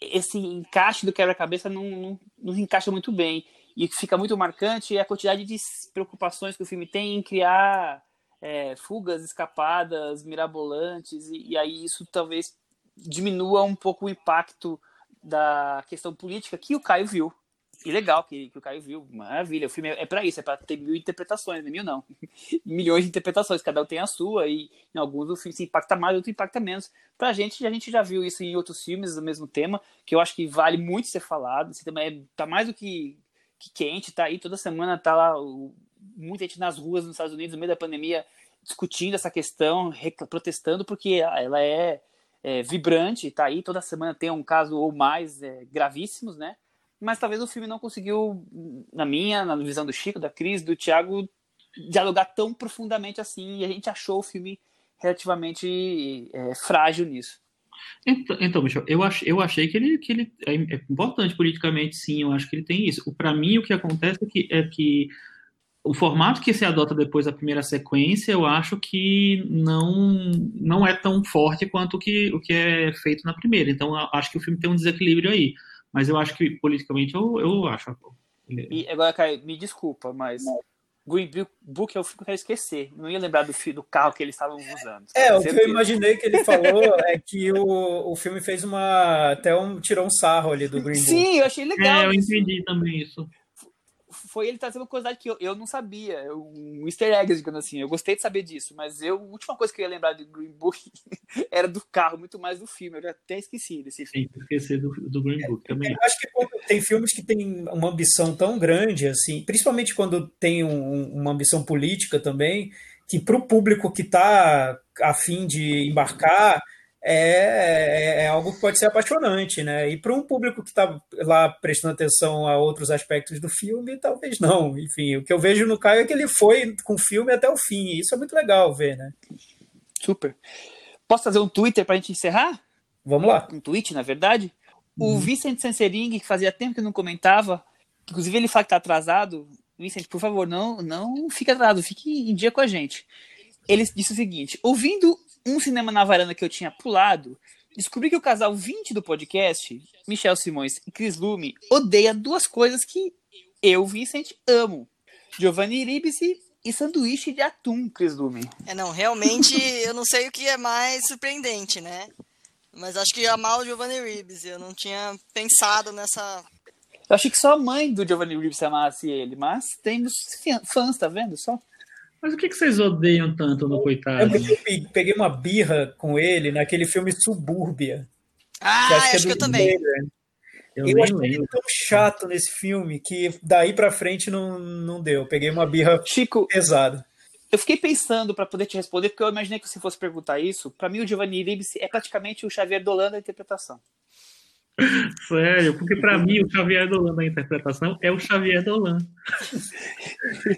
esse encaixe do quebra-cabeça não, não, não encaixa muito bem. E o que fica muito marcante é a quantidade de preocupações que o filme tem em criar é, fugas, escapadas, mirabolantes, e, e aí isso talvez diminua um pouco o impacto da questão política que o Caio viu. E legal que, que o Caio viu, maravilha. O filme é, é para isso, é para ter mil interpretações, não é mil não. Milhões de interpretações, cada um tem a sua, e em alguns o filme se impacta mais, outro impacta menos. Pra gente, a gente já viu isso em outros filmes do mesmo tema, que eu acho que vale muito ser falado. Esse tema é, tá mais do que, que quente, tá aí toda semana, tá lá o, muita gente nas ruas nos Estados Unidos, no meio da pandemia, discutindo essa questão, protestando, porque ela é, é vibrante, tá aí toda semana tem um caso ou mais é, gravíssimos, né? mas talvez o filme não conseguiu, na minha, na visão do Chico, da Cris, do Thiago, dialogar tão profundamente assim, e a gente achou o filme relativamente é, frágil nisso. Então, então Michel, eu, ach, eu achei que ele, que ele é, é importante politicamente, sim, eu acho que ele tem isso. Para mim, o que acontece é que, é que o formato que se adota depois da primeira sequência, eu acho que não não é tão forte quanto o que, o que é feito na primeira. Então, acho que o filme tem um desequilíbrio aí. Mas eu acho que politicamente eu, eu acho. E agora, Caio, me desculpa, mas Green Book eu fico quero esquecer. Não ia lembrar do, do carro que eles estavam usando. É, o que eu imaginei que ele falou é que o, o filme fez uma. Até um. tirou um sarro ali do Green Book. Sim, eu achei legal. É, eu entendi também isso foi ele trazendo uma curiosidade que eu, eu não sabia, um easter egg, digamos assim. Eu gostei de saber disso, mas eu, a última coisa que eu ia lembrar de Green Book era do carro, muito mais do filme. Eu até esqueci desse filme. Sim, esquecer do, do Green Book também. Eu acho que tem filmes que têm uma ambição tão grande, assim, principalmente quando tem um, uma ambição política também, que para o público que está afim de embarcar é, é, é, algo que pode ser apaixonante, né? E para um público que está lá prestando atenção a outros aspectos do filme, talvez não. Enfim, o que eu vejo no Caio é que ele foi com o filme até o fim. E isso é muito legal ver, né? Super. Posso fazer um Twitter para a gente encerrar? Vamos lá. Um tweet, na verdade. O uhum. Vicente Sansering, que fazia tempo que não comentava, inclusive ele fala que está atrasado. Vicente, por favor, não, não fique atrasado, fique em dia com a gente. Ele disse o seguinte: ouvindo um cinema na varanda que eu tinha pulado, descobri que o casal 20 do podcast, Michel Simões e Chris Lume, odeia duas coisas que eu, Vicente, amo: Giovanni Ribisi e sanduíche de atum, Chris Lume. É, não, realmente eu não sei o que é mais surpreendente, né? Mas acho que amar o Giovanni Ribisi, eu não tinha pensado nessa. Eu achei que só a mãe do Giovanni Ribisi amasse ele, mas temos fãs, tá vendo? Só. Mas o que, que vocês odeiam tanto no Coitado? Eu peguei uma birra com ele naquele filme Subúrbia. Ah, que acho, que, é acho que eu também. Eu, eu acho ele tão chato nesse filme que daí pra frente não, não deu. Peguei uma birra Chico, pesada. Eu fiquei pensando para poder te responder, porque eu imaginei que você fosse perguntar isso. Para mim, o Giovanni Ribisi é praticamente o Xavier Dolan da interpretação. Sério, porque para mim o Xavier Dolan da interpretação é o Xavier Dolan.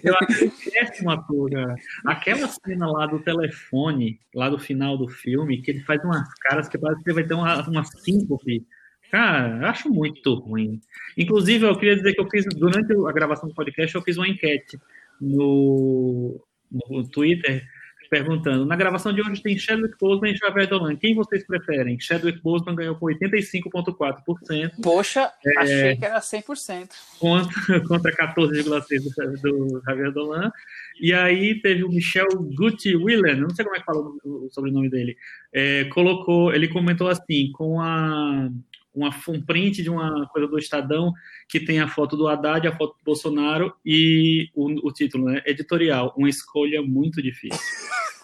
Eu acho péssimo ator, cara. Aquela cena lá do telefone, lá do final do filme, que ele faz umas caras que parece que ele vai ter uma, uma síncope. Cara, acho muito ruim. Inclusive, eu queria dizer que eu fiz, durante a gravação do podcast, eu fiz uma enquete no, no Twitter perguntando: na gravação de hoje tem Chadwick Boseman e Xavier Dolan. Quem vocês preferem? Chadwick Boseman ganhou com 85,4%. Poxa, é, achei que era 100%. Contra, contra 14,6% do Javier Dolan. E aí teve o Michel Gucci Willen, não sei como é que fala o sobrenome dele, é, colocou, ele comentou assim, com a, uma, um print de uma coisa do Estadão que tem a foto do Haddad, a foto do Bolsonaro e o, o título, né? Editorial, uma escolha muito difícil.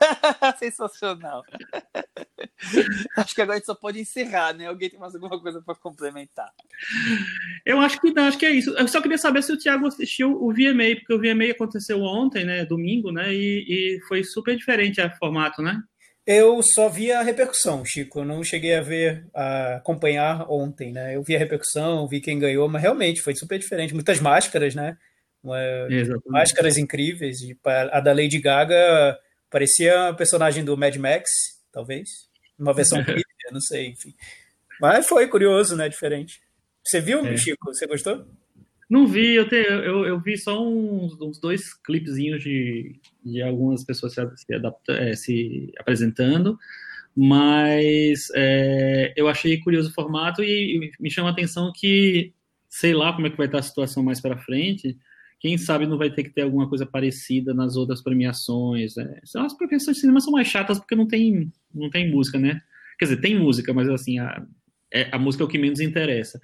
Sensacional. acho que agora a gente só pode encerrar, né? Alguém tem mais alguma coisa para complementar? Eu acho que não, acho que é isso. Eu só queria saber se o Thiago assistiu o VMA, porque o VMA aconteceu ontem, né? Domingo, né? E, e foi super diferente o formato, né? Eu só vi a repercussão, Chico. Eu não cheguei a ver, a acompanhar ontem, né? Eu vi a repercussão, vi quem ganhou, mas realmente foi super diferente. Muitas máscaras, né? Máscaras incríveis. A da Lady Gaga Parecia a personagem do Mad Max, talvez. Uma versão não sei, enfim. Mas foi curioso, né? Diferente. Você viu, é. Chico? Você gostou? Não vi, eu, te, eu, eu vi só uns, uns dois clipezinhos de, de algumas pessoas se, se, adapta, é, se apresentando, mas é, eu achei curioso o formato e, e me chama a atenção que, sei lá como é que vai estar a situação mais para frente, quem sabe não vai ter que ter alguma coisa parecida nas outras premiações. É. As premiações de cinema são mais chatas porque não tem, não tem música, né? Quer dizer, tem música, mas assim, a, é, a música é o que menos interessa.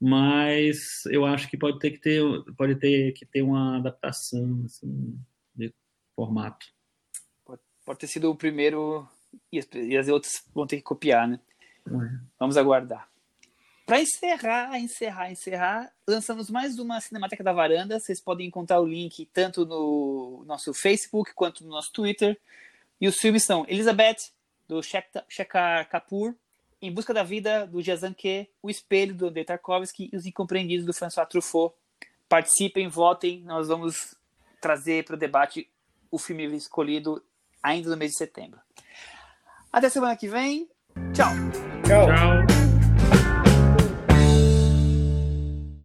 Mas eu acho que pode ter que ter, pode ter, que ter uma adaptação assim, de formato. Pode, pode ter sido o primeiro e as, e as outras vão ter que copiar, né? É. Vamos aguardar. Para encerrar, encerrar, encerrar, lançamos mais uma Cinemateca da Varanda. Vocês podem encontrar o link tanto no nosso Facebook quanto no nosso Twitter. E os filmes são Elizabeth, do Shekhar Kapoor, Em Busca da Vida, do Jazanke, O Espelho, do Andrei Tarkovsky e Os Incompreendidos, do François Truffaut. Participem, votem. Nós vamos trazer para o debate o filme escolhido ainda no mês de setembro. Até semana que vem. Tchau. Tchau. Tchau.